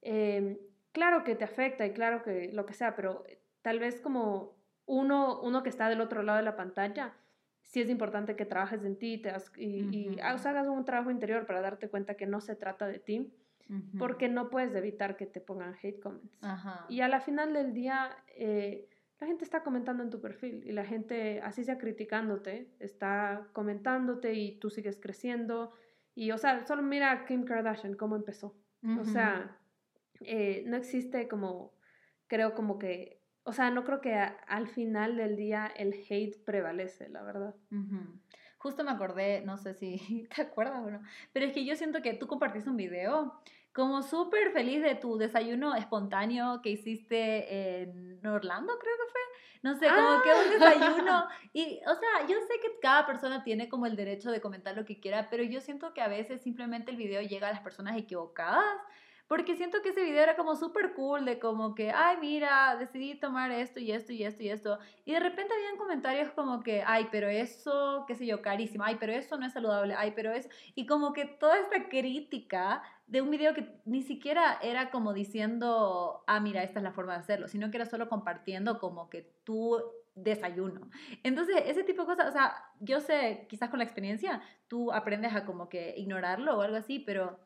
Em, claro que te afecta y claro que lo que sea, pero tal vez como uno, uno que está del otro lado de la pantalla, sí es importante que trabajes en ti y, hagas un trabajo interior para darte cuenta que no se trata de ti, porque no puedes evitar que te pongan hate comments. Y a la final del día, eh, la gente está comentando en tu perfil y la gente, así sea criticándote, está comentándote y tú sigues creciendo. Y, o sea, solo mira a Kim Kardashian, cómo empezó. O sea, eh, no existe como, creo como que, o sea, no creo que al final del día el hate prevalece, la verdad. Justo me acordé, no sé si te acuerdas o no, pero es que yo siento que tú compartiste un video como súper feliz de tu desayuno espontáneo que hiciste en Orlando, creo que fue. No sé, como que un ah. desayuno. Y, o sea, yo sé que cada persona tiene como el derecho de comentar lo que quiera, pero yo siento que a veces simplemente el video llega a las personas equivocadas. Porque siento que ese video era como súper cool, de como que, ay, mira, decidí tomar esto y esto y esto y esto. Y de repente habían comentarios como que, ay, pero eso, qué sé yo, carísimo, ay, pero eso no es saludable, ay, pero eso. Y como que toda esta crítica de un video que ni siquiera era como diciendo, ah, mira, esta es la forma de hacerlo, sino que era solo compartiendo como que tú desayuno. Entonces, ese tipo de cosas, o sea, yo sé, quizás con la experiencia, tú aprendes a como que ignorarlo o algo así, pero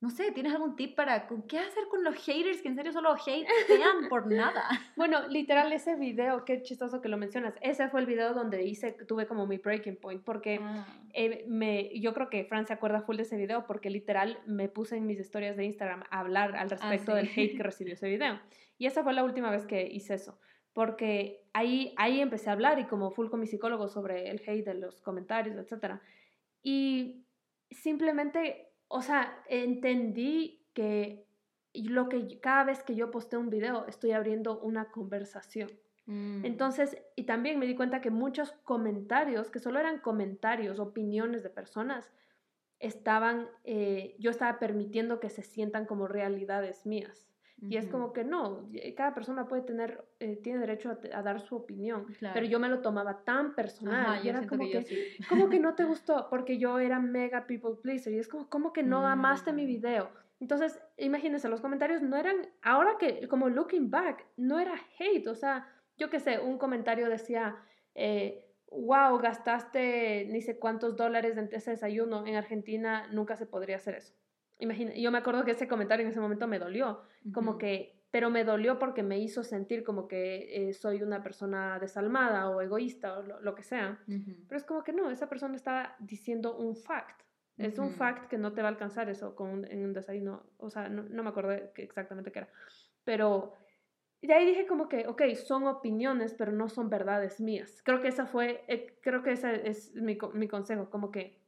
no sé, ¿tienes algún tip para qué hacer con los haters que en serio solo hatean por nada? Bueno, literal, ese video, qué chistoso que lo mencionas. Ese fue el video donde hice, tuve como mi breaking point, porque ah. eh, me, yo creo que Fran se acuerda full de ese video, porque literal me puse en mis historias de Instagram a hablar al ah, respecto del hate que recibió ese video. Y esa fue la última vez que hice eso, porque ahí, ahí empecé a hablar y como full con mi psicólogo sobre el hate de los comentarios, etc. Y simplemente o sea, entendí que lo que cada vez que yo posté un video estoy abriendo una conversación. Mm. Entonces, y también me di cuenta que muchos comentarios, que solo eran comentarios, opiniones de personas, estaban, eh, yo estaba permitiendo que se sientan como realidades mías. Y es como que no, eh, cada persona puede tener, eh, tiene derecho a, dar su opinión, pero yo me lo tomaba tan personal y era como que, como que no te gustó, porque yo era mega people pleaser y es como, como que no amaste mi mm. video. Entonces, imagínense, los comentarios no eran, ahora que, como looking back, no era hate, o sea, yo qué sé, un comentario decía, eh, wow, gastaste ni sé cuántos dólares en ese desayuno, en Argentina nunca se podría hacer eso. Imagina, yo me acuerdo que ese comentario en ese momento me dolió, como que, pero me dolió porque me hizo sentir como que eh, soy una persona desalmada o egoísta o lo, que sea. Pero es como que no, esa persona estaba diciendo un fact. Es un fact que no te va a alcanzar eso con en un desayuno. O sea, no, me acuerdo exactamente qué era. Pero de ahí dije como que, ok, son opiniones, pero no son verdades mías. Creo que esa fue, eh, creo que ese es mi, mi consejo, como que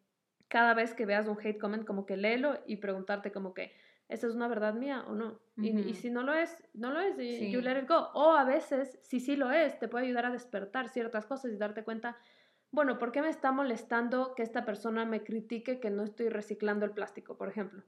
cada vez que veas un hate comment, como que léelo y preguntarte como que, ¿esa es una verdad mía o no? y, si no lo es, no lo es y you let it go. O a veces, si sí lo es, te puede ayudar a despertar ciertas cosas y darte cuenta, bueno, ¿por qué me está molestando que esta persona me critique que no estoy reciclando el plástico, por ejemplo?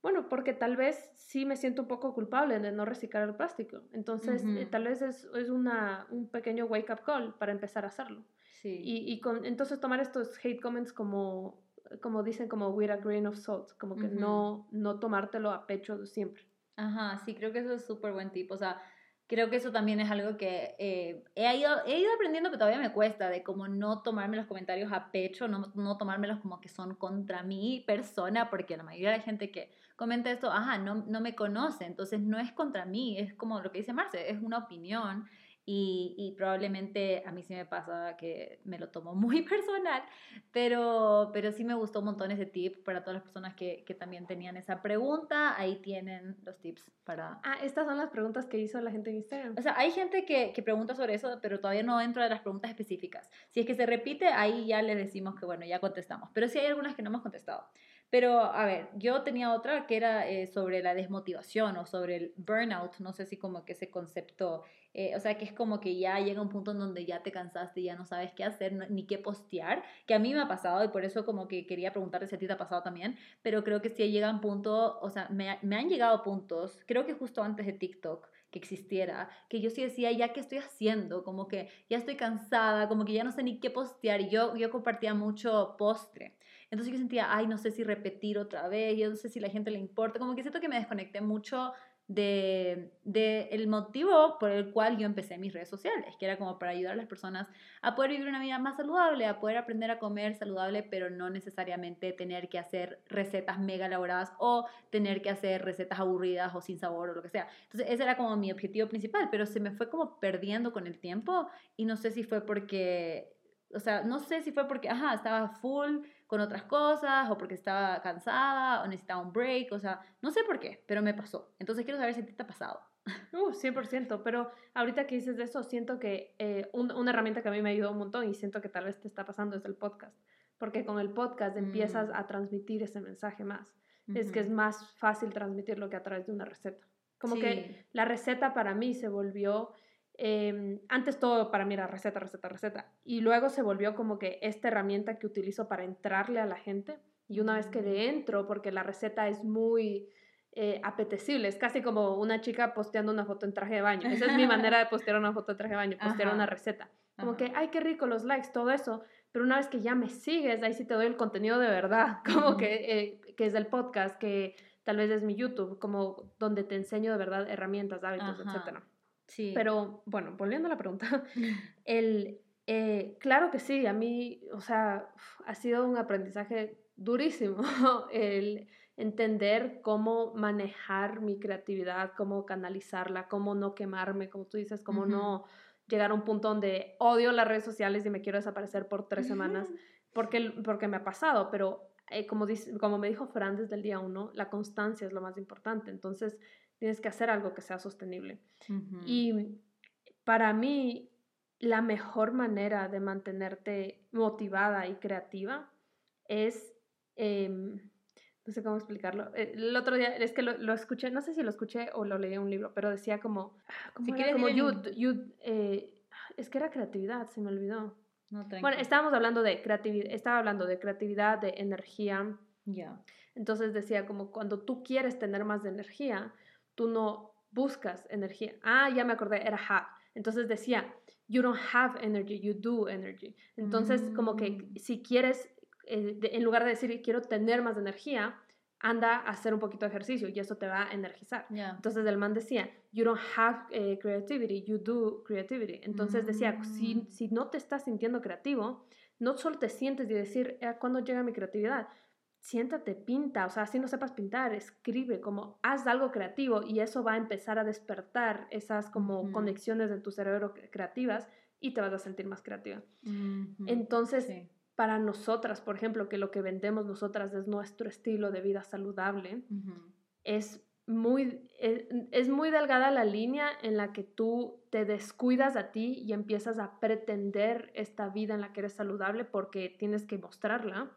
Bueno, porque tal vez sí me siento un poco culpable de no reciclar el plástico. Entonces, eh, tal vez es, es una, un pequeño wake-up call para empezar a hacerlo. Sí. Y, y con, entonces tomar estos hate comments como como dicen, como with a grain of salt, como que no, no tomártelo a pecho siempre. Ajá, sí, creo que eso es súper buen tip. O sea, creo que eso también es algo que eh, he, ido, he ido aprendiendo, pero todavía me cuesta, de como no tomarme los comentarios a pecho, no, no tomármelos como que son contra mi persona, porque la mayoría de la gente que comenta esto, ajá, no, no me conoce, entonces no es contra mí, es como lo que dice Marce, es una opinión y, y, probablemente a mí sí me pasa que me lo tomo muy personal, pero, pero sí me gustó un montón ese tip para todas las personas que, que también tenían esa pregunta. Ahí tienen los tips para... Ah, estas son las preguntas que hizo la gente en Instagram. O sea, hay gente que, que pregunta sobre eso, pero todavía no entro de las preguntas específicas. Si es que se repite, ahí ya les decimos que, bueno, ya contestamos. Pero sí hay algunas que no hemos contestado. Pero, a ver, yo tenía otra que era eh, sobre la desmotivación o sobre el burnout, no sé si como que ese concepto, eh, o sea, que es como que ya llega un punto en donde ya te cansaste ya no sabes qué hacer ni qué postear, que a mí me ha pasado y por eso como que quería preguntarte si a ti te ha pasado también, pero creo que sí llega un punto, o sea, me, me han llegado puntos, creo que justo antes de TikTok, que existiera, que yo sí decía, ya qué estoy haciendo, como que ya estoy cansada, como que ya no sé ni qué postear, y yo, yo compartía mucho postre. Entonces yo sentía, ay, no sé si repetir otra vez, yo no sé si la gente le importa, como que siento que me desconecté mucho de, de, el motivo por el cual yo empecé mis redes sociales, que era como para ayudar a las personas a poder vivir una vida más saludable, a poder aprender a comer saludable, pero no necesariamente tener que hacer recetas mega elaboradas o tener que hacer recetas aburridas o sin sabor o lo que sea. Entonces ese era como mi objetivo principal, pero se me fue como perdiendo con el tiempo y no sé si fue porque, o sea, no sé si fue porque, ajá, estaba full con otras cosas o porque estaba cansada o necesitaba un break, o sea, no sé por qué, pero me pasó. Entonces quiero saber si te ha pasado. Uh, 100%, pero ahorita que dices de eso, siento que eh, una herramienta que a mí me ayudó un montón y siento que tal vez te está pasando es el podcast, porque con el podcast empiezas mm. a transmitir ese mensaje más. Es que es más fácil transmitirlo que a través de una receta. Como que la receta para mí se volvió Em, antes todo para mí era receta, receta, receta. Y luego se volvió como que esta herramienta que utilizo para entrarle a la gente. Y una vez que le entro, porque la receta es muy eh, apetecible, es casi como una chica posteando una foto en traje de baño. Esa es mi manera de postear una foto en traje de baño, postear una receta. Como que, ay, qué rico los likes, todo eso. Pero una vez que ya me sigues, ahí sí te doy el contenido de verdad, como que, eh, que es el podcast, que tal vez es mi YouTube, como donde te enseño de verdad herramientas, hábitos, etcétera. Sí. Pero bueno, volviendo a la pregunta, el, eh, claro que sí, a mí, o sea, ha sido un aprendizaje durísimo el entender cómo manejar mi creatividad, cómo canalizarla, cómo no quemarme, como tú dices, cómo no llegar a un punto donde odio las redes sociales y me quiero desaparecer por tres semanas, porque, porque me ha pasado, pero eh, como, dice, como me dijo Fran desde el día uno, la constancia es lo más importante. Entonces, tienes que hacer algo que sea sostenible. Y para mí, la mejor manera de mantenerte motivada y creativa es, em, no sé cómo explicarlo, eh, el otro día es que lo, escuché, no sé si lo escuché o lo leí en un libro, pero decía como, ah, como, como eh, es que era creatividad, se me olvidó. bueno, estábamos hablando de creatividad, estaba hablando de creatividad, de energía. Ya. Entonces decía como cuando tú quieres tener más de energía, tú no buscas energía. Ah, ya me acordé, era have. Entonces decía, you don't have energy, you do energy. Entonces, como que mm. si quieres, eh, en lugar de decir quiero tener más energía, anda a hacer un poquito de ejercicio y eso te va a energizar. Entonces el man decía, you don't have eh, creativity, you do creativity. Entonces decía, si, mm. si, no te estás sintiendo creativo, no solo te sientes y decir, eh, ¿cuándo llega mi creatividad? Siéntate, pinta, o sea, si no sepas pintar, escribe, como haz algo creativo y eso va a empezar a despertar esas como conexiones en tu cerebro creativas y te vas a sentir más creativa. Entonces, para nosotras, por ejemplo, que lo que vendemos nosotras es nuestro estilo de vida saludable, es muy, es, es, muy delgada la línea en la que tú te descuidas a ti y empiezas a pretender esta vida en la que eres saludable porque tienes que mostrarla.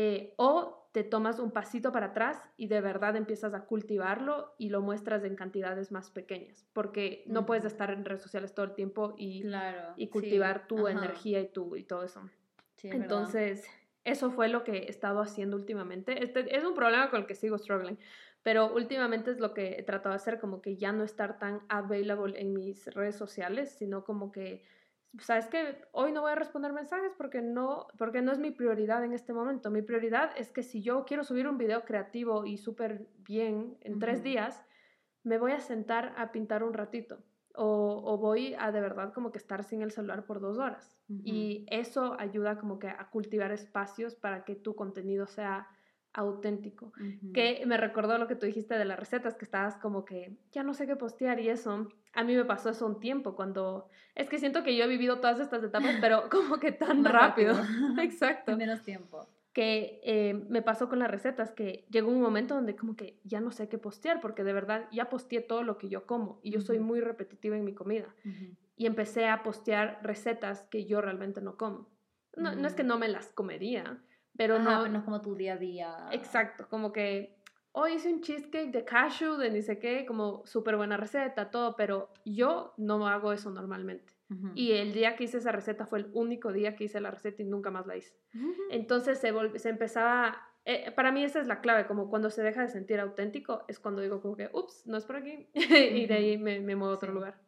Eh, o te tomas un pasito para atrás y de verdad empiezas a cultivarlo y lo muestras en cantidades más pequeñas, porque no puedes estar en redes sociales todo el tiempo y, y cultivar tu energía y, tu, y todo eso. Entonces, eso fue lo que he estado haciendo últimamente. Este es un problema con el que sigo struggling, pero últimamente es lo que he tratado de hacer, como que ya no estar tan available en mis redes sociales, sino como que sabes que hoy no voy a responder mensajes porque no, porque no es mi prioridad en este momento. Mi prioridad es que si yo quiero subir un video creativo y súper bien en tres días, me voy a sentar a pintar un ratito. O, o, voy a de verdad como que estar sin el celular por dos horas. Y eso ayuda como que a cultivar espacios para que tu contenido sea auténtico. Que me recordó lo que tú dijiste de las recetas, que estabas como que ya no sé qué postear y eso. A mí me pasó eso un tiempo cuando... Es que siento que yo he vivido todas estas etapas, pero como que tan rápido. Exacto. En menos tiempo. Que eh, me pasó con las recetas, que llegó un momento donde como que ya no sé qué postear, porque de verdad ya posteé todo lo que yo como y yo soy muy repetitiva en mi comida. Y empecé a postear recetas que yo realmente no como. No, no es que no me las comería, pero no, no es como tu día a día. Exacto, como que hoy hice un cheesecake de cashew, de ni sé qué, como súper buena receta, todo, pero yo no hago eso normalmente. Y el día que hice esa receta fue el único día que hice la receta y nunca más la hice. Entonces se, se empezaba, eh, para mí esa es la clave, como cuando se deja de sentir auténtico, es cuando digo como que, ups, no es por aquí, y de ahí me, me muevo a otro lugar.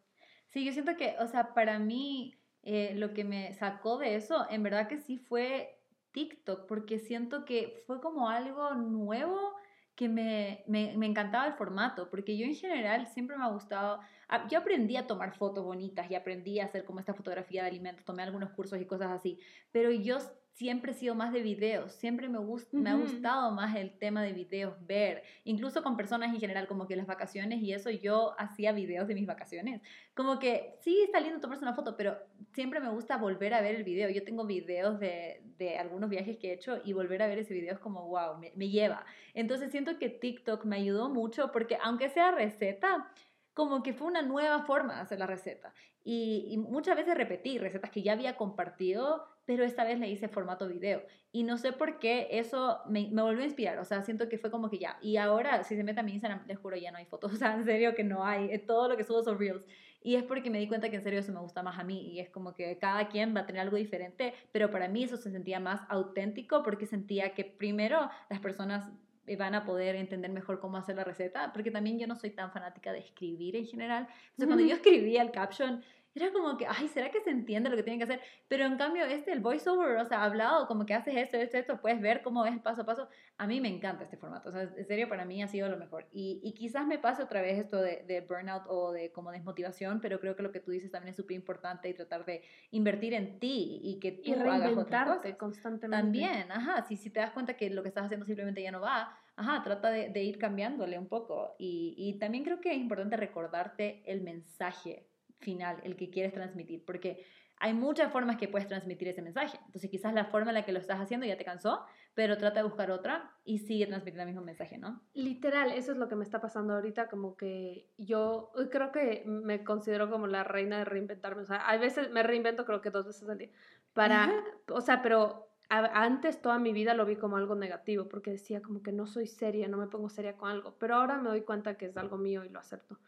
Sí, yo siento que, o sea, para mí eh, lo que me sacó de eso, en verdad que sí fue TikTok, porque siento que fue como algo nuevo que me, me, me, encantaba el formato, porque yo en general siempre me ha gustado, ah, yo aprendí a tomar fotos bonitas y aprendí a hacer como esta fotografía de alimentos, tomé algunos cursos y cosas así, pero yo siempre he sido más de videos, siempre me, me ha gustado más el tema de videos, ver, incluso con personas en general, como que las vacaciones y eso, yo hacía videos de mis vacaciones, como que sí está lindo tomarse una foto, pero siempre me gusta volver a ver el video, yo tengo videos de, de algunos viajes que he hecho y volver a ver ese video es como, wow, me, me lleva. Entonces siento que TikTok me ayudó mucho porque aunque sea receta, como que fue una nueva forma de hacer la receta. Y, y, muchas veces repetí recetas que ya había compartido pero esta vez le hice formato video. Y no sé por qué eso me, me, volvió a inspirar. O sea, siento que fue como que ya. Y ahora, si se mete a mi Instagram, les juro, ya no hay fotos. O sea, en serio que no hay. Todo lo que subo son reels. Y es porque me di cuenta que en serio eso me gusta más a mí. Y es como que cada quien va a tener algo diferente. Pero para mí eso se sentía más auténtico porque sentía que primero las personas van a poder entender mejor cómo hacer la receta, porque también yo no soy tan fanática de escribir en general. Entonces, cuando yo escribía el caption, era como que, ay, ¿será que se entiende lo que tienen que hacer? Pero en cambio, este, el voiceover, o sea, hablado, como que haces esto, esto, esto, puedes ver cómo es paso a paso. A mí me encanta este formato, o sea, en serio, para mí ha sido lo mejor. Y, y quizás me pase otra vez esto de, de, burnout o de como desmotivación, pero creo que lo que tú dices también es súper importante y tratar de invertir en ti y que tú y hagas otras constantemente. También, ajá, si, si te das cuenta que lo que estás haciendo simplemente ya no va, ajá, trata de, de ir cambiándole un poco. Y, y también creo que es importante recordarte el mensaje final, el que quieres transmitir, porque hay muchas formas que puedes transmitir ese mensaje. Entonces quizás la forma en la que lo estás haciendo ya te cansó, pero trata de buscar otra y sigue transmitiendo el mismo mensaje, ¿no? Literal, eso es lo que me está pasando ahorita, como que yo creo que me considero como la reina de reinventarme. O sea, a veces me reinvento creo que dos veces al día. Para, o sea, pero antes toda mi vida lo vi como algo negativo, porque decía como que no soy seria, no me pongo seria con algo, pero ahora me doy cuenta que es algo mío y lo acepto.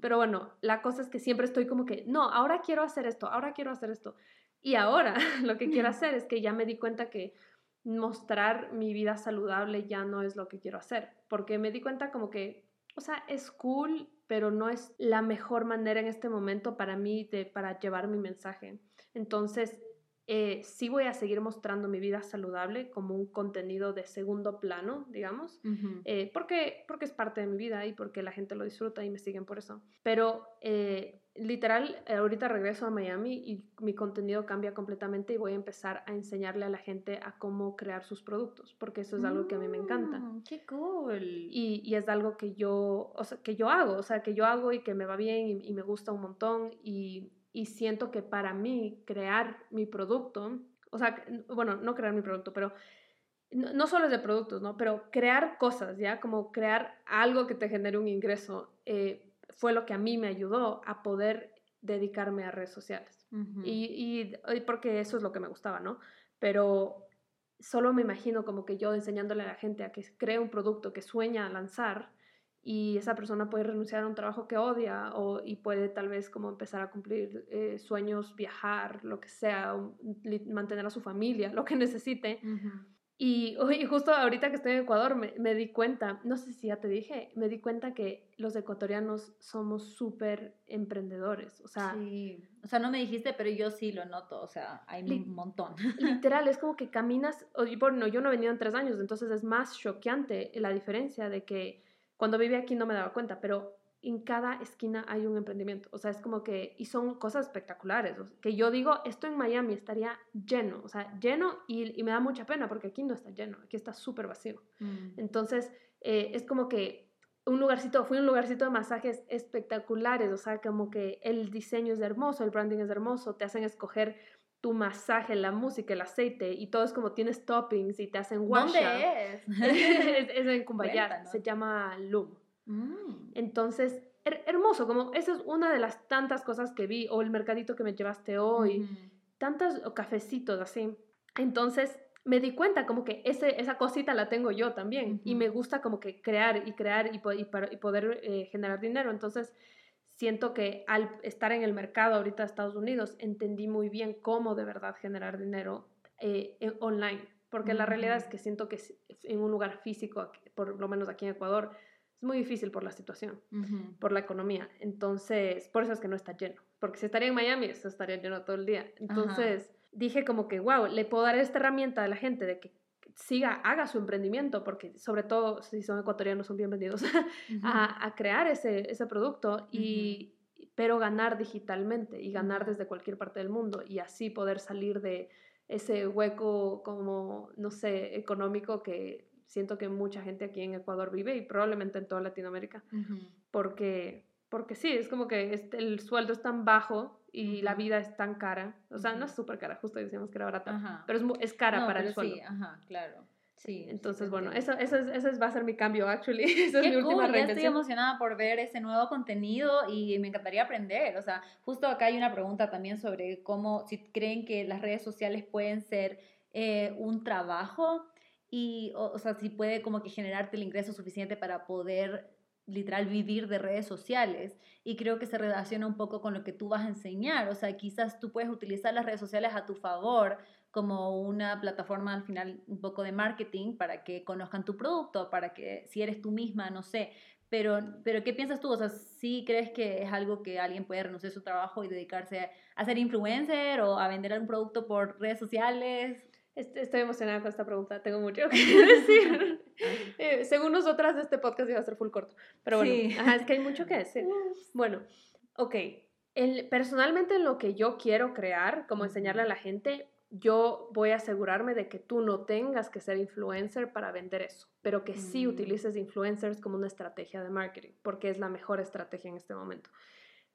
Pero bueno, la cosa es que siempre estoy como que, no, ahora quiero hacer esto, ahora quiero hacer esto. Y ahora lo que quiero hacer es que ya me di cuenta que mostrar mi vida saludable ya no es lo que quiero hacer, porque me di cuenta como que, o sea, es cool, pero no es la mejor manera en este momento para mí de, para llevar mi mensaje. Entonces, eh, sí voy a seguir mostrando mi vida saludable como un contenido de segundo plano, digamos, eh, porque, porque es parte de mi vida y porque la gente lo disfruta y me siguen por eso. Pero eh, literal, ahorita regreso a Miami y mi contenido cambia completamente y voy a empezar a enseñarle a la gente a cómo crear sus productos, porque eso es algo que a mí me encanta. Mm, ¡Qué cool! Y, y, es algo que yo, o sea, que yo hago, o sea, que yo hago y que me va bien y, y me gusta un montón y y siento que para mí crear mi producto, o sea, bueno, no crear mi producto, pero no, solo es de productos, ¿no? Pero crear cosas, ¿ya? Como crear algo que te genere un ingreso, eh, fue lo que a mí me ayudó a poder dedicarme a redes sociales. y, y, porque eso es lo que me gustaba, ¿no? Pero solo me imagino como que yo enseñándole a la gente a que cree un producto que sueña lanzar, y esa persona puede renunciar a un trabajo que odia o, y puede tal vez como empezar a cumplir eh, sueños, viajar, lo que sea, mantener a su familia, lo que necesite. Y, justo ahorita que estoy en Ecuador me, me, di cuenta, no sé si ya te dije, me di cuenta que los ecuatorianos somos súper emprendedores. O sea, sí. o sea, no me dijiste, pero yo sí lo noto. O sea, hay un montón. Literal, es como que caminas, bueno, yo no he venido en tres años, entonces es más choqueante la diferencia de que cuando vivía aquí no me daba cuenta, pero en cada esquina hay un emprendimiento. O sea, es como que, y son cosas espectaculares. que yo digo, esto en Miami estaría lleno, o sea, lleno y, y me da mucha pena porque aquí no está lleno, aquí está súper vacío. Mm. Entonces, eh, es como que un lugarcito, fui un lugarcito de masajes espectaculares, o sea, como que el diseño es hermoso, el branding es hermoso, te hacen escoger tu masaje, la música, el aceite y todo es como tienes toppings y te hacen wash ¿Dónde es? es, en Cumbayá, se llama Loom. Mm. Entonces, hermoso, como esa es una de las tantas cosas que vi, o el mercadito que me llevaste hoy, tantos cafecitos así. Entonces, me di cuenta como que ese, esa cosita la tengo yo también y me gusta como que crear y crear y, y, poder eh, generar dinero. Entonces, siento que al estar en el mercado ahorita de Estados Unidos, entendí muy bien cómo de verdad generar dinero eh, online. porque la realidad es que siento que en un lugar físico, por lo menos aquí en Ecuador, es muy difícil por la situación, por la economía. Entonces, por eso es que no está lleno. Porque si estaría en Miami, eso estaría lleno todo el día. Entonces, dije como que, wow, le puedo dar esta herramienta a la gente de que siga, haga su emprendimiento, porque sobre todo si son ecuatorianos son bienvenidos a, a, crear ese, ese producto, y, pero ganar digitalmente y ganar desde cualquier parte del mundo y así poder salir de ese hueco como, no sé, económico que siento que mucha gente aquí en Ecuador vive y probablemente en toda Latinoamérica, porque, porque sí, es como que el sueldo es tan bajo y la vida es tan cara, o sea, no es súper cara, justo decíamos que era barata, pero es, es cara para el sueldo. Sí, ajá, claro. Sí, entonces, bueno, eso, eso, es, eso va a ser mi cambio, actually. Esa es mi última cool, Ya estoy emocionada por ver ese nuevo contenido y me encantaría aprender. O sea, justo acá hay una pregunta también sobre cómo, si creen que las redes sociales pueden ser eh, un trabajo y, o, sea, si puede como que generarte el ingreso suficiente para poder literal vivir de redes sociales y creo que se relaciona un poco con lo que tú vas a enseñar, o sea, quizás tú puedes utilizar las redes sociales a tu favor como una plataforma al final un poco de marketing para que conozcan tu producto, para que si eres tú misma, no sé, pero, pero ¿qué piensas tú? O sea, ¿sí crees que es algo que alguien puede renunciar a su trabajo y dedicarse a ser influencer o a vender algún producto por redes sociales? Estoy emocionada con esta pregunta, tengo mucho que decir. Eh, según nosotras, este podcast iba a ser full corto, pero bueno, es que hay mucho que decir. Bueno, ok, el, personalmente lo que yo quiero crear, como enseñarle a la gente, yo voy a asegurarme de que tú no tengas que ser influencer para vender eso, pero que sí mm. utilices influencers como una estrategia de marketing, porque es la mejor estrategia en este momento.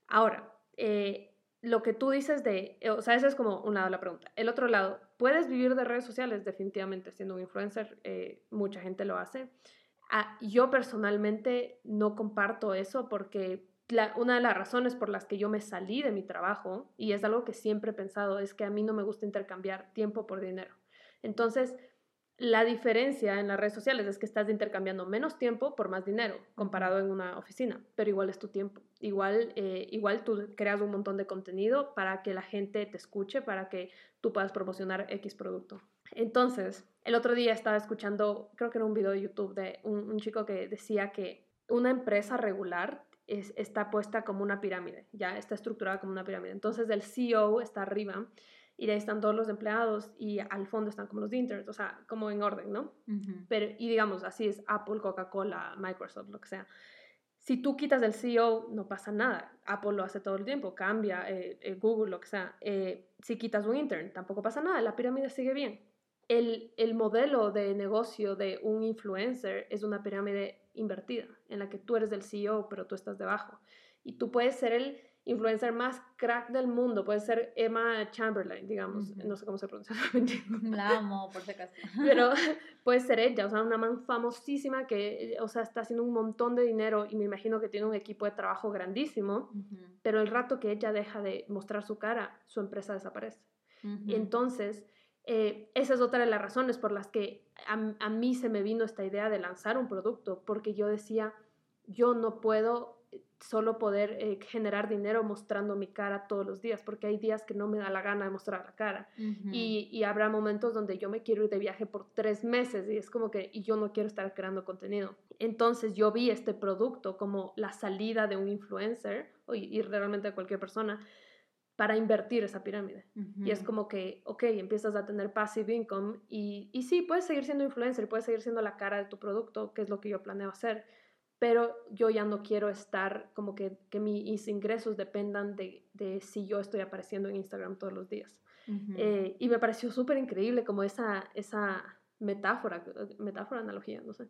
Ahora, eh, lo que tú dices de, o sea, ese es como un lado de la pregunta. El otro lado, ¿puedes vivir de redes sociales? Definitivamente, siendo un influencer, eh, mucha gente lo hace. Ah, yo personalmente no comparto eso porque una de las razones por las que yo me salí de mi trabajo, y es algo que siempre he pensado, es que a mí no me gusta intercambiar tiempo por dinero. Entonces, la diferencia en las redes sociales es que estás intercambiando menos tiempo por más dinero comparado en una oficina, pero igual es tu tiempo. Igual, eh, igual tú creas un montón de contenido para que la gente te escuche, para que tú puedas promocionar X producto. Entonces, el otro día estaba escuchando, creo que era un video de YouTube de un, chico que decía que una empresa regular está puesta como una pirámide, ya está estructurada como una pirámide. Entonces, el CEO está arriba y ahí están todos los empleados y al fondo están como los interns, o sea, como en orden, ¿no? Pero, y digamos, así es Apple, Coca-Cola, Microsoft, lo que sea. Si tú quitas el CEO, no pasa nada. Apple lo hace todo el tiempo, cambia, eh, eh, Google, lo que sea. Eh, si quitas un intern, tampoco pasa nada, la pirámide sigue bien. El, el modelo de negocio de un influencer es una pirámide invertida, en la que tú eres el CEO, pero tú estás debajo. Y tú puedes ser el influencer más crack del mundo. Puede ser Emma Chamberlain, digamos. No sé cómo se pronuncia. La amo, por si acaso. Pero puede ser ella, o sea, una man famosísima que, o sea, está haciendo un montón de dinero y me imagino que tiene un equipo de trabajo grandísimo, pero el rato que ella deja de mostrar su cara, su empresa desaparece. Y entonces, eh, esa es otra de las razones por las que a, a mí se me vino esta idea de lanzar un producto, porque yo decía, yo no puedo solo poder eh, generar dinero mostrando mi cara todos los días, porque hay días que no me da la gana de mostrar la cara. y, y, habrá momentos donde yo me quiero ir de viaje por tres meses y es como que, y yo no quiero estar creando contenido. Entonces yo vi este producto como la salida de un influencer y, realmente de cualquier persona para invertir esa pirámide. Y es como que, ok, empiezas a tener passive income y, y sí, puedes seguir siendo influencer, puedes seguir siendo la cara de tu producto, que es lo que yo planeo hacer pero yo ya no quiero estar como que, que mis ingresos dependan de, de, si yo estoy apareciendo en Instagram todos los días. Eh, y me pareció súper increíble como esa, esa metáfora, metáfora, analogía, no sé,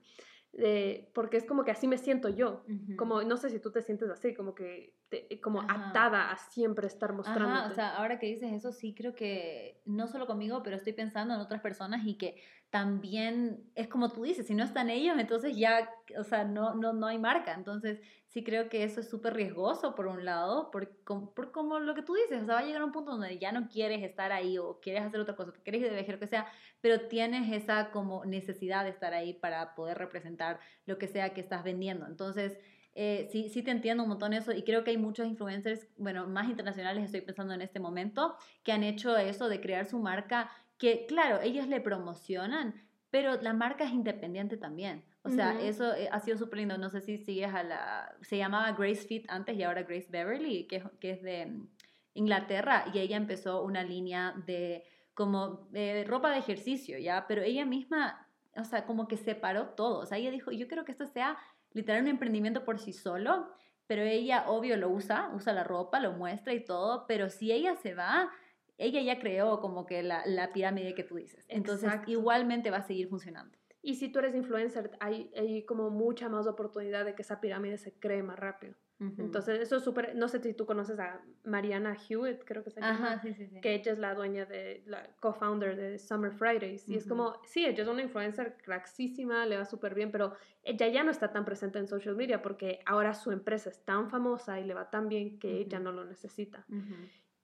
porque es como que así me siento yo, como no sé si tú te sientes así, como que como atada a siempre estar mostrando. o sea, ahora que dices eso, sí creo que no solo conmigo, pero estoy pensando en otras personas y que también es como tú dices, si no están ellos, entonces ya, o sea, no, no, no hay marca. Entonces, sí creo que eso es súper riesgoso por un lado, por, por, como lo que tú dices, o sea, va a llegar un punto donde ya no quieres estar ahí o quieres hacer otra cosa, quieres ir de viaje, lo que sea, pero tienes esa como necesidad de estar ahí para poder representar lo que sea que estás vendiendo. Entonces, eh, sí, sí te entiendo un montón eso y creo que hay muchos influencers, bueno, más internacionales estoy pensando en este momento, que han hecho eso de crear su marca que, claro, ellos le promocionan, pero la marca es independiente también. O sea, eso eh, ha sido súper lindo. No sé si sigues a la... Se llamaba Grace Fit antes y ahora Grace Beverly, que, que es de mm, Inglaterra, y ella empezó una línea de como eh, ropa de ejercicio, ¿ya? Pero ella misma, o sea, como que separó todo. O sea, ella dijo, yo quiero que esto sea literal un emprendimiento por sí solo, pero ella, obvio, lo usa, usa la ropa, lo muestra y todo, pero si ella se va, ella ya creó como que la, la pirámide que tú dices. Entonces, igualmente va a seguir funcionando. Y si tú eres influencer, hay, hay como mucha más oportunidad de que esa pirámide se cree más rápido. Entonces, eso es súper, no sé si tú conoces a Mariana Hewitt, creo que se llama, sí, sí, sí. que ella es la dueña de, la co-founder de Summer Fridays. Y es como, sí, ella es una influencer cracksísima, le va súper bien, pero ella ya no está tan presente en social media porque ahora su empresa es tan famosa y le va tan bien que ella no lo necesita.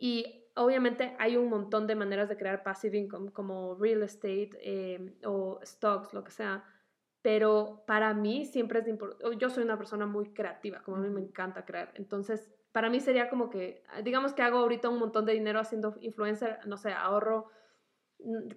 Y obviamente hay un montón de maneras de crear passive income como real estate eh, o stocks, lo que sea. Pero para mí siempre es importante, yo soy una persona muy creativa, como a mí me encanta crear. Entonces, para mí sería como que, digamos que hago ahorita un montón de dinero haciendo influencer, no sé, ahorro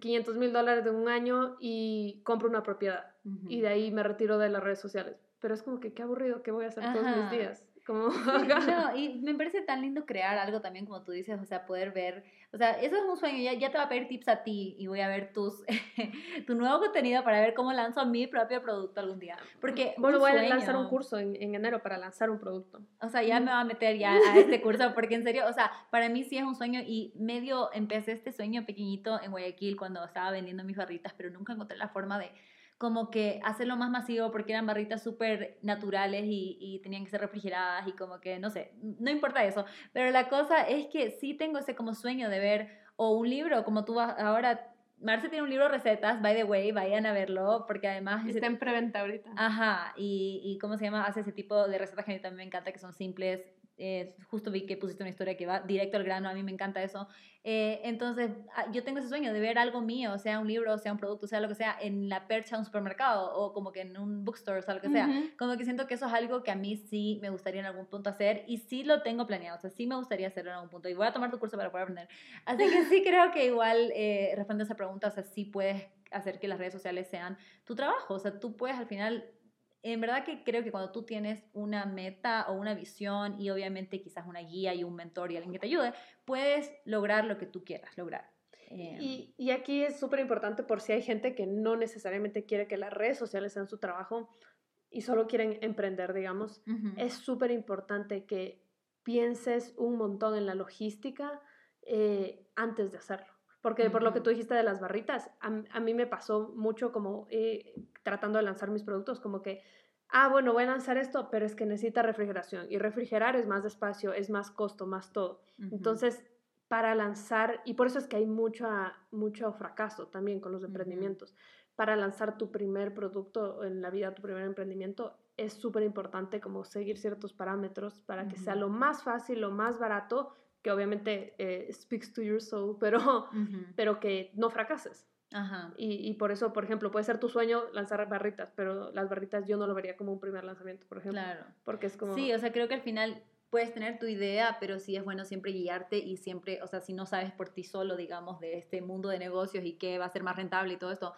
500 mil dólares de un año y compro una propiedad. Y de ahí me retiro de las redes sociales. Pero es como que qué aburrido, ¿qué voy a hacer todos mis días? Como... no, y me parece tan lindo crear algo también, como tú dices, o sea, poder ver, o sea, eso es un sueño, ya, ya te va a pedir tips a ti y voy a ver tus, tu nuevo contenido para ver cómo lanzo mi propio producto algún día. Porque bueno, voy a lanzar un curso en, en, enero para lanzar un producto. O sea, ya me va a meter ya a este curso, porque en serio, o sea, para mí sí es un sueño y medio empecé este sueño pequeñito en Guayaquil cuando estaba vendiendo mis barritas, pero nunca encontré la forma de como que hacerlo más masivo porque eran barritas súper naturales y, y, tenían que ser refrigeradas y como que, no sé, no importa eso, pero la cosa es que sí tengo ese como sueño de ver o un libro, como tú ahora Marce tiene un libro de recetas, by the way, vayan a verlo, porque además... Está en preventa ahorita. Ajá, y, y ¿cómo se llama? Hace ese tipo de recetas que a mí también me encanta, que son simples, eh, justo vi que pusiste una historia que va directo al grano, a mí me encanta eso. Eh, entonces, ah, yo tengo ese sueño de ver algo mío, sea un libro, sea un producto, sea lo que sea, en la percha de un supermercado o como que en un bookstore, o sea, lo que sea. Como que siento que eso es algo que a mí sí me gustaría en algún punto hacer y sí lo tengo planeado, o sea, sí me gustaría hacerlo en algún punto y voy a tomar tu curso para poder aprender. Así que sí creo que igual eh, responde a esa pregunta, o sea, sí puedes hacer que las redes sociales sean tu trabajo, o sea, tú puedes al final en verdad que creo que cuando tú tienes una meta o una visión y obviamente quizás una guía y un mentor y alguien que te ayude, puedes lograr lo que tú quieras lograr. Em, y, y, aquí es súper importante por si hay gente que no necesariamente quiere que las redes sociales sean su trabajo y solo quieren emprender, digamos, es súper importante que pienses un montón en la logística eh, antes de hacerlo. Porque por lo que tú dijiste de las barritas, a, a mí me pasó mucho como eh, tratando de lanzar mis productos, como que, ah, bueno, voy a lanzar esto, pero es que necesita refrigeración. Y refrigerar es más despacio, es más costo, más todo. Entonces, para lanzar, y por eso es que hay mucho, mucho fracaso también con los emprendimientos. Para lanzar tu primer producto en la vida, tu primer emprendimiento, es súper importante como seguir ciertos parámetros para que sea lo más fácil, lo más barato que obviamente eh, speaks to your soul, pero, pero que no fracases. Ajá. Y, y, por eso, por ejemplo, puede ser tu sueño lanzar barritas, pero las barritas yo no lo vería como un primer lanzamiento, por ejemplo. Claro. Porque es como... Sí, o sea, creo que al final puedes tener tu idea, pero sí es bueno siempre guiarte y siempre, o sea, si no sabes por ti solo, digamos, de este mundo de negocios y qué va a ser más rentable y todo esto,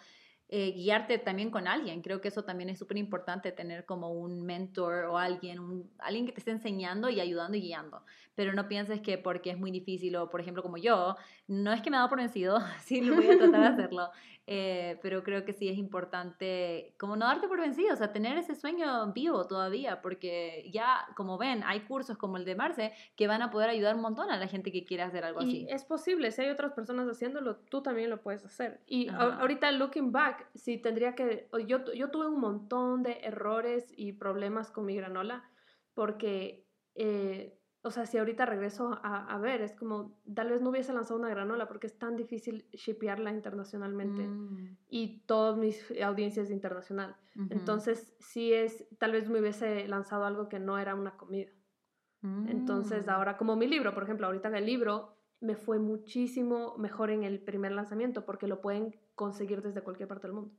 eh, guiarte también con alguien. Creo que eso también es súper importante, tener como un mentor o alguien, un, alguien que te esté enseñando y ayudando y guiando. Pero no pienses que porque es muy difícil o, por ejemplo, como yo, no es que me ha dado por vencido, sí lo voy a tratar de hacerlo. Eh, pero creo que sí es importante como no darte por vencido, o sea, tener ese sueño vivo todavía, porque ya, como ven, hay cursos como el de Marce que van a poder ayudar un montón a la gente que quiere hacer algo así. Es posible, si hay otras personas haciéndolo, tú también lo puedes hacer. Y ahorita, looking back, sí tendría que, yo, yo tuve un montón de errores y problemas con mi granola, porque... Eh, o sea, si ahorita regreso a, ver, es como, tal vez no hubiese lanzado una granola porque es tan difícil shipearla internacionalmente mm. y todas mis audiencias internacional. Entonces, sí es, tal vez me hubiese lanzado algo que no era una comida. Entonces, mm. ahora como mi libro, por ejemplo, ahorita en el libro me fue muchísimo mejor en el primer lanzamiento porque lo pueden conseguir desde cualquier parte del mundo.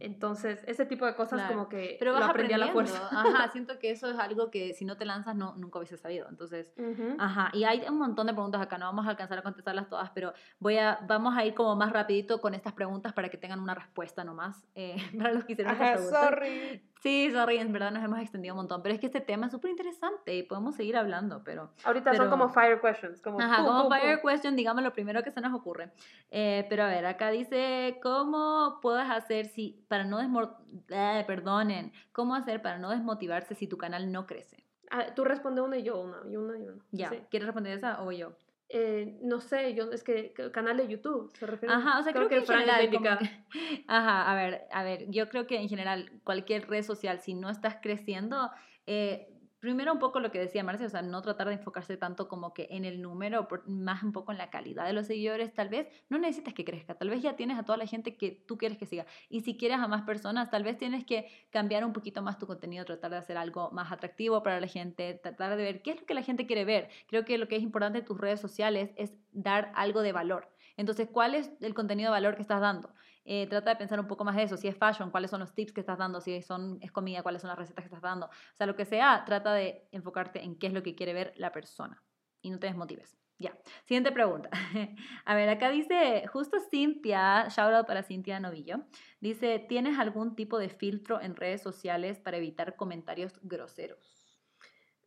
Entonces, ese tipo de cosas como que Pero lo aprendí a la fuerza. Ajá, siento que eso es algo que si no te lanzas no, nunca hubiese sabido. Entonces, ajá, y hay un montón de preguntas acá, no vamos a alcanzar a contestarlas todas, pero voy a, vamos a ir como más rapidito con estas preguntas para que tengan una respuesta nomás, eh, para los que hicieron ajá, sorry. Sí, sorry, en verdad nos hemos extendido un montón, pero es que este tema es súper interesante y podemos seguir hablando, pero... Ahorita son como fire questions, como... Ajá, como fire question, digamos lo primero que se nos ocurre. Eh, pero a ver, acá dice, ¿cómo puedes hacer si, para no desmotivarse, perdonen, cómo hacer para no desmotivarse si tu canal no crece? Ah, tú responde una y yo una, y una y una. Ya, ¿quieres responder esa o yo? Eh, no sé, yo es que canal de YouTube se refiere. Ajá, o sea, creo, que, en general, ajá, a ver, a ver, yo creo que en general cualquier red social, si no estás creciendo, eh, primero un poco lo que decía Marcia, o sea, no tratar de enfocarse tanto como que en el número, más un poco en la calidad de los seguidores, tal vez no necesitas que crezca, tal vez ya tienes a toda la gente que tú quieres que siga. Y si quieres a más personas, tal vez tienes que cambiar un poquito más tu contenido, tratar de hacer algo más atractivo para la gente, tratar de ver qué es lo que la gente quiere ver. Creo que lo que es importante en tus redes sociales es dar algo de valor. Entonces, ¿cuál es el contenido de valor que estás dando? Eh, trata de pensar un poco más de eso. Si es fashion, cuáles son los tips que estás dando. Si son, es comida, cuáles son las recetas que estás dando. O sea, lo que sea, trata de enfocarte en qué es lo que quiere ver la persona y no te desmotives. Ya. Siguiente pregunta. A ver, acá dice, justo Cintia, shout out para Cintia Novillo, dice, ¿tienes algún tipo de filtro en redes sociales para evitar comentarios groseros?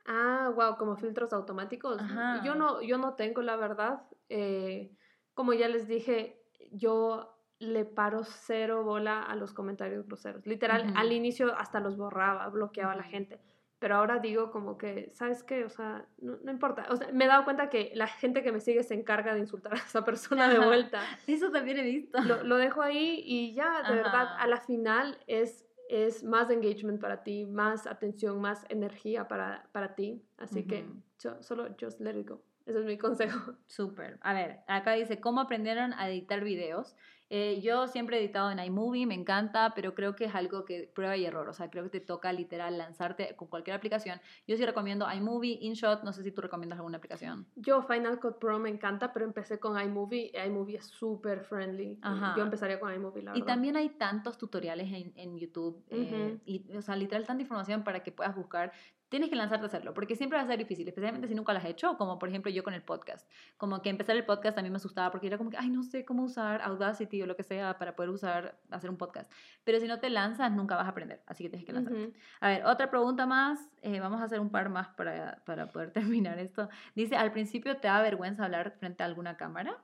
Ah, wow, como filtros automáticos. Yo no, yo no tengo, la verdad. Eh, como ya les dije, yo le paro cero bola a los comentarios groseros. Literal, al inicio hasta los borraba, bloqueaba a la gente. Pero ahora digo como que, ¿sabes qué? O sea, no, importa. O sea, me he dado cuenta que la gente que me sigue se encarga de insultar a esa persona de vuelta. Eso también he visto. Lo, dejo ahí y ya, de verdad, a la final es, es más engagement para ti, más atención, más energía para, para ti. Así que yo, solo just let it go. Ese es mi consejo. Súper. A ver, acá dice, ¿cómo aprendieron a editar videos? Eh, yo siempre he editado en iMovie, me encanta, pero creo que es algo que prueba y error. O sea, creo que te toca literal lanzarte con cualquier aplicación. Yo sí recomiendo iMovie, InShot, no sé si tú recomiendas alguna aplicación. Yo Final Cut Pro me encanta, pero empecé con iMovie. iMovie es súper friendly. Yo empezaría con iMovie, la verdad. Y también hay tantos tutoriales en, en YouTube. Eh, y, o sea, literal, tanta información para que puedas buscar tienes que lanzarte a hacerlo, porque siempre va a ser difícil, especialmente si nunca lo has hecho, como por ejemplo yo con el podcast. Como que empezar el podcast a mí me asustaba porque era como que, ay, no sé cómo usar Audacity o lo que sea para poder usar, hacer un podcast. Pero si no te lanzas, nunca vas a aprender, así que tienes que lanzarte. A ver, otra pregunta más, eh, vamos a hacer un par más para, para poder terminar esto. Dice, ¿al principio te da vergüenza hablar frente a alguna cámara?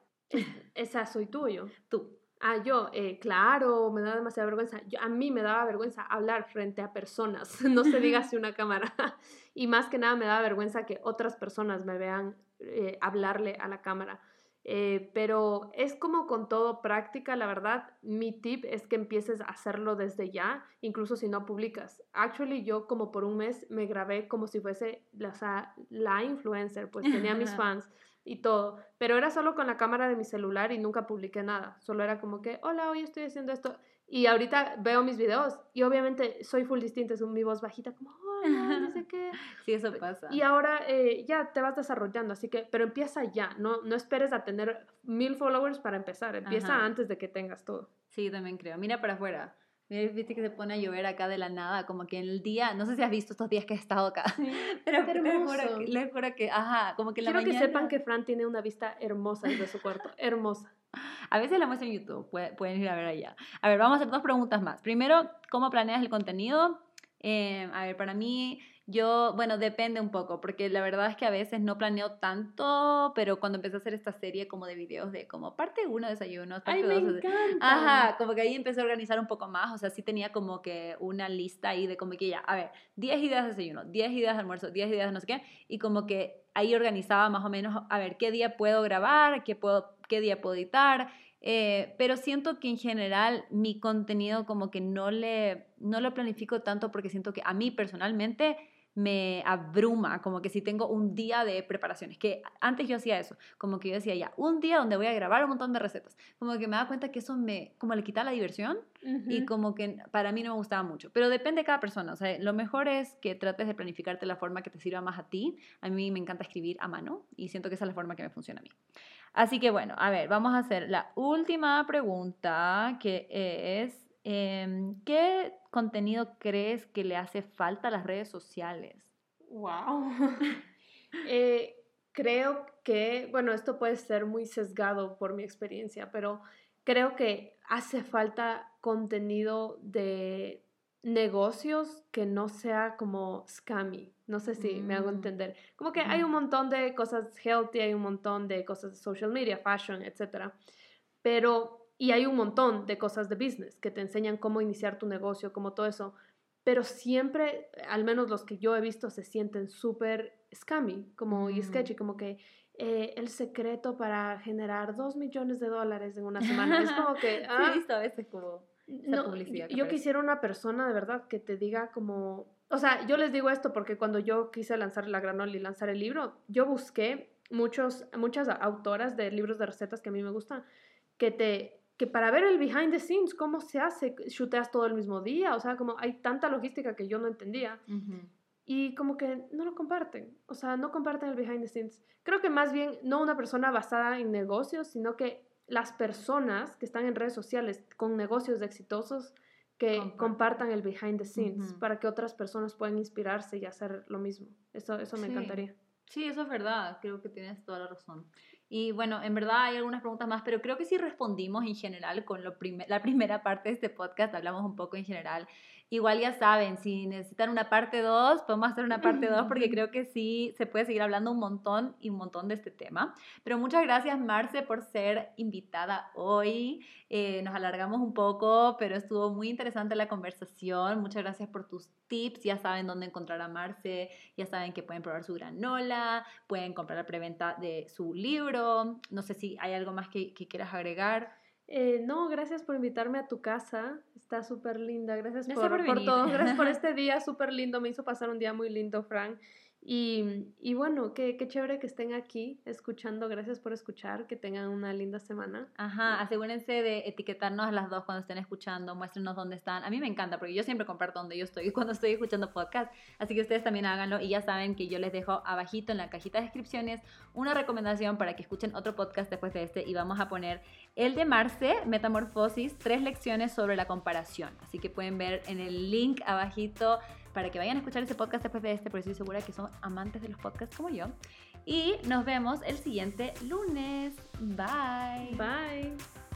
Esa soy tuyo. Tú. Ah, yo, eh, claro, me da demasiada vergüenza. a mí me daba vergüenza hablar frente a personas, no se diga si una cámara. y más que nada me daba vergüenza que otras personas me vean eh, hablarle a la cámara. Eh, pero es como con todo práctica, la verdad, mi tip es que empieces a hacerlo desde ya, incluso si no publicas. Actually, yo como por un mes me grabé como si fuese la, la influencer, pues tenía mis fans y todo, pero era solo con la cámara de mi celular y nunca publiqué nada, solo era como que, hola, hoy estoy haciendo esto. Y ahorita veo mis videos y obviamente soy full distinta, es mi voz bajita, como, hola, no sé qué. Sí, eso pasa. Y ahora eh, ya te vas desarrollando, así que, pero empieza ya, no, no esperes a tener mil followers para empezar, empieza antes de que tengas todo. Sí, también creo. Mira para afuera. Viste que se pone a llover acá de la nada, como que en el día, no sé si has visto estos días que he estado acá, pero les juro, que, les juro que, ajá, como que en la Quiero que sepan que Fran tiene una vista hermosa desde su cuarto, hermosa. A veces la muestro en YouTube, pueden ir a ver allá. A ver, vamos a hacer dos preguntas más. Primero, ¿cómo planeas el contenido? Eh, a ver, para mí, yo, bueno, depende un poco, porque la verdad es que a veces no planeo tanto, pero cuando empecé a hacer esta serie como de videos de como parte uno desayunos, parte Ay, me encanta. Ajá, como que ahí empecé a organizar un poco más, o sea, sí tenía como que una lista ahí de como que ya, a ver, 10 ideas de desayuno, 10 ideas de almuerzo, 10 ideas de no sé qué, y como que ahí organizaba más o menos, a ver, qué día puedo grabar, qué, puedo, qué día puedo editar, eh, pero siento que en general mi contenido como que no le, no lo planifico tanto porque siento que a mí personalmente me abruma, como que si tengo un día de preparaciones, que antes yo hacía eso, como que yo decía ya, un día donde voy a grabar un montón de recetas, como que me da cuenta que eso me, como le quita la diversión y como que para mí no me gustaba mucho, pero depende de cada persona, o sea, lo mejor es que trates de planificarte la forma que te sirva más a ti, a mí me encanta escribir a mano y siento que esa es la forma que me funciona a mí. Así que bueno, a ver, vamos a hacer la última pregunta, que es, em, ¿qué contenido crees que le hace falta a las redes sociales? Wow. Eh, creo que, bueno, esto puede ser muy sesgado por mi experiencia, pero creo que hace falta contenido de negocios que no sea como scammy. No sé si me hago mm. entender. Como que hay un montón de cosas healthy, hay un montón de cosas de social media, fashion, etc. Pero, y hay un montón de cosas de business que te enseñan cómo iniciar tu negocio, como todo eso pero siempre, al menos los que yo he visto, se sienten súper scammy como, y sketchy, como que eh, el secreto para generar dos millones de dólares en una semana. es como que... Ah, visto a veces como... No, yo quisiera una persona de verdad que te diga como, o sea, yo les digo esto porque cuando yo quise lanzar la granola y lanzar el libro, yo busqué muchos, muchas autoras de libros de recetas que a mí me gustan, que te que para ver el behind the scenes, cómo se hace, chuteas todo el mismo día, o sea, como hay tanta logística que yo no entendía. Y como que no lo comparten, o sea, no comparten el behind the scenes. Creo que más bien no una persona basada en negocios, sino que las personas que están en redes sociales con negocios exitosos que compartan, el behind the scenes para que otras personas puedan inspirarse y hacer lo mismo. Eso, eso me encantaría. Sí, eso es verdad, creo que tienes toda la razón. Y bueno, en verdad hay algunas preguntas más, pero creo que sí respondimos en general con lo la primera parte de este podcast, hablamos un poco en general. Igual ya saben, si necesitan una parte 2, podemos hacer una parte 2 porque creo que sí se puede seguir hablando un montón y un montón de este tema. Pero muchas gracias, Marce, por ser invitada hoy. Eh, nos alargamos un poco, pero estuvo muy interesante la conversación. Muchas gracias por tus tips. Ya saben dónde encontrar a Marce, ya saben que pueden probar su granola, pueden comprar la preventa de su libro. No sé si hay algo más que, que quieras agregar. Eh, no, gracias por invitarme a tu casa. Está súper linda. Gracias, por, por, todo. Gracias por este día súper lindo. Me hizo pasar un día muy lindo, Frank. Y, y bueno, qué, qué, chévere que estén aquí escuchando. Gracias por escuchar. Que tengan una linda semana. Ajá, asegúrense de etiquetarnos a las dos cuando estén escuchando. Muéstrenos dónde están. A mí me encanta porque yo siempre comparto dónde yo estoy cuando estoy escuchando podcast. Así que ustedes también háganlo. Y ya saben que yo les dejo abajito en la cajita de descripciones una recomendación para que escuchen otro podcast después de este. Y vamos a poner el de Marce, Metamorfosis, tres lecciones sobre la comparación. Así que pueden ver en el link abajito para que vayan a escuchar ese podcast después de este, porque estoy segura que son amantes de los podcasts como yo. Y nos vemos el siguiente lunes. Bye. Bye.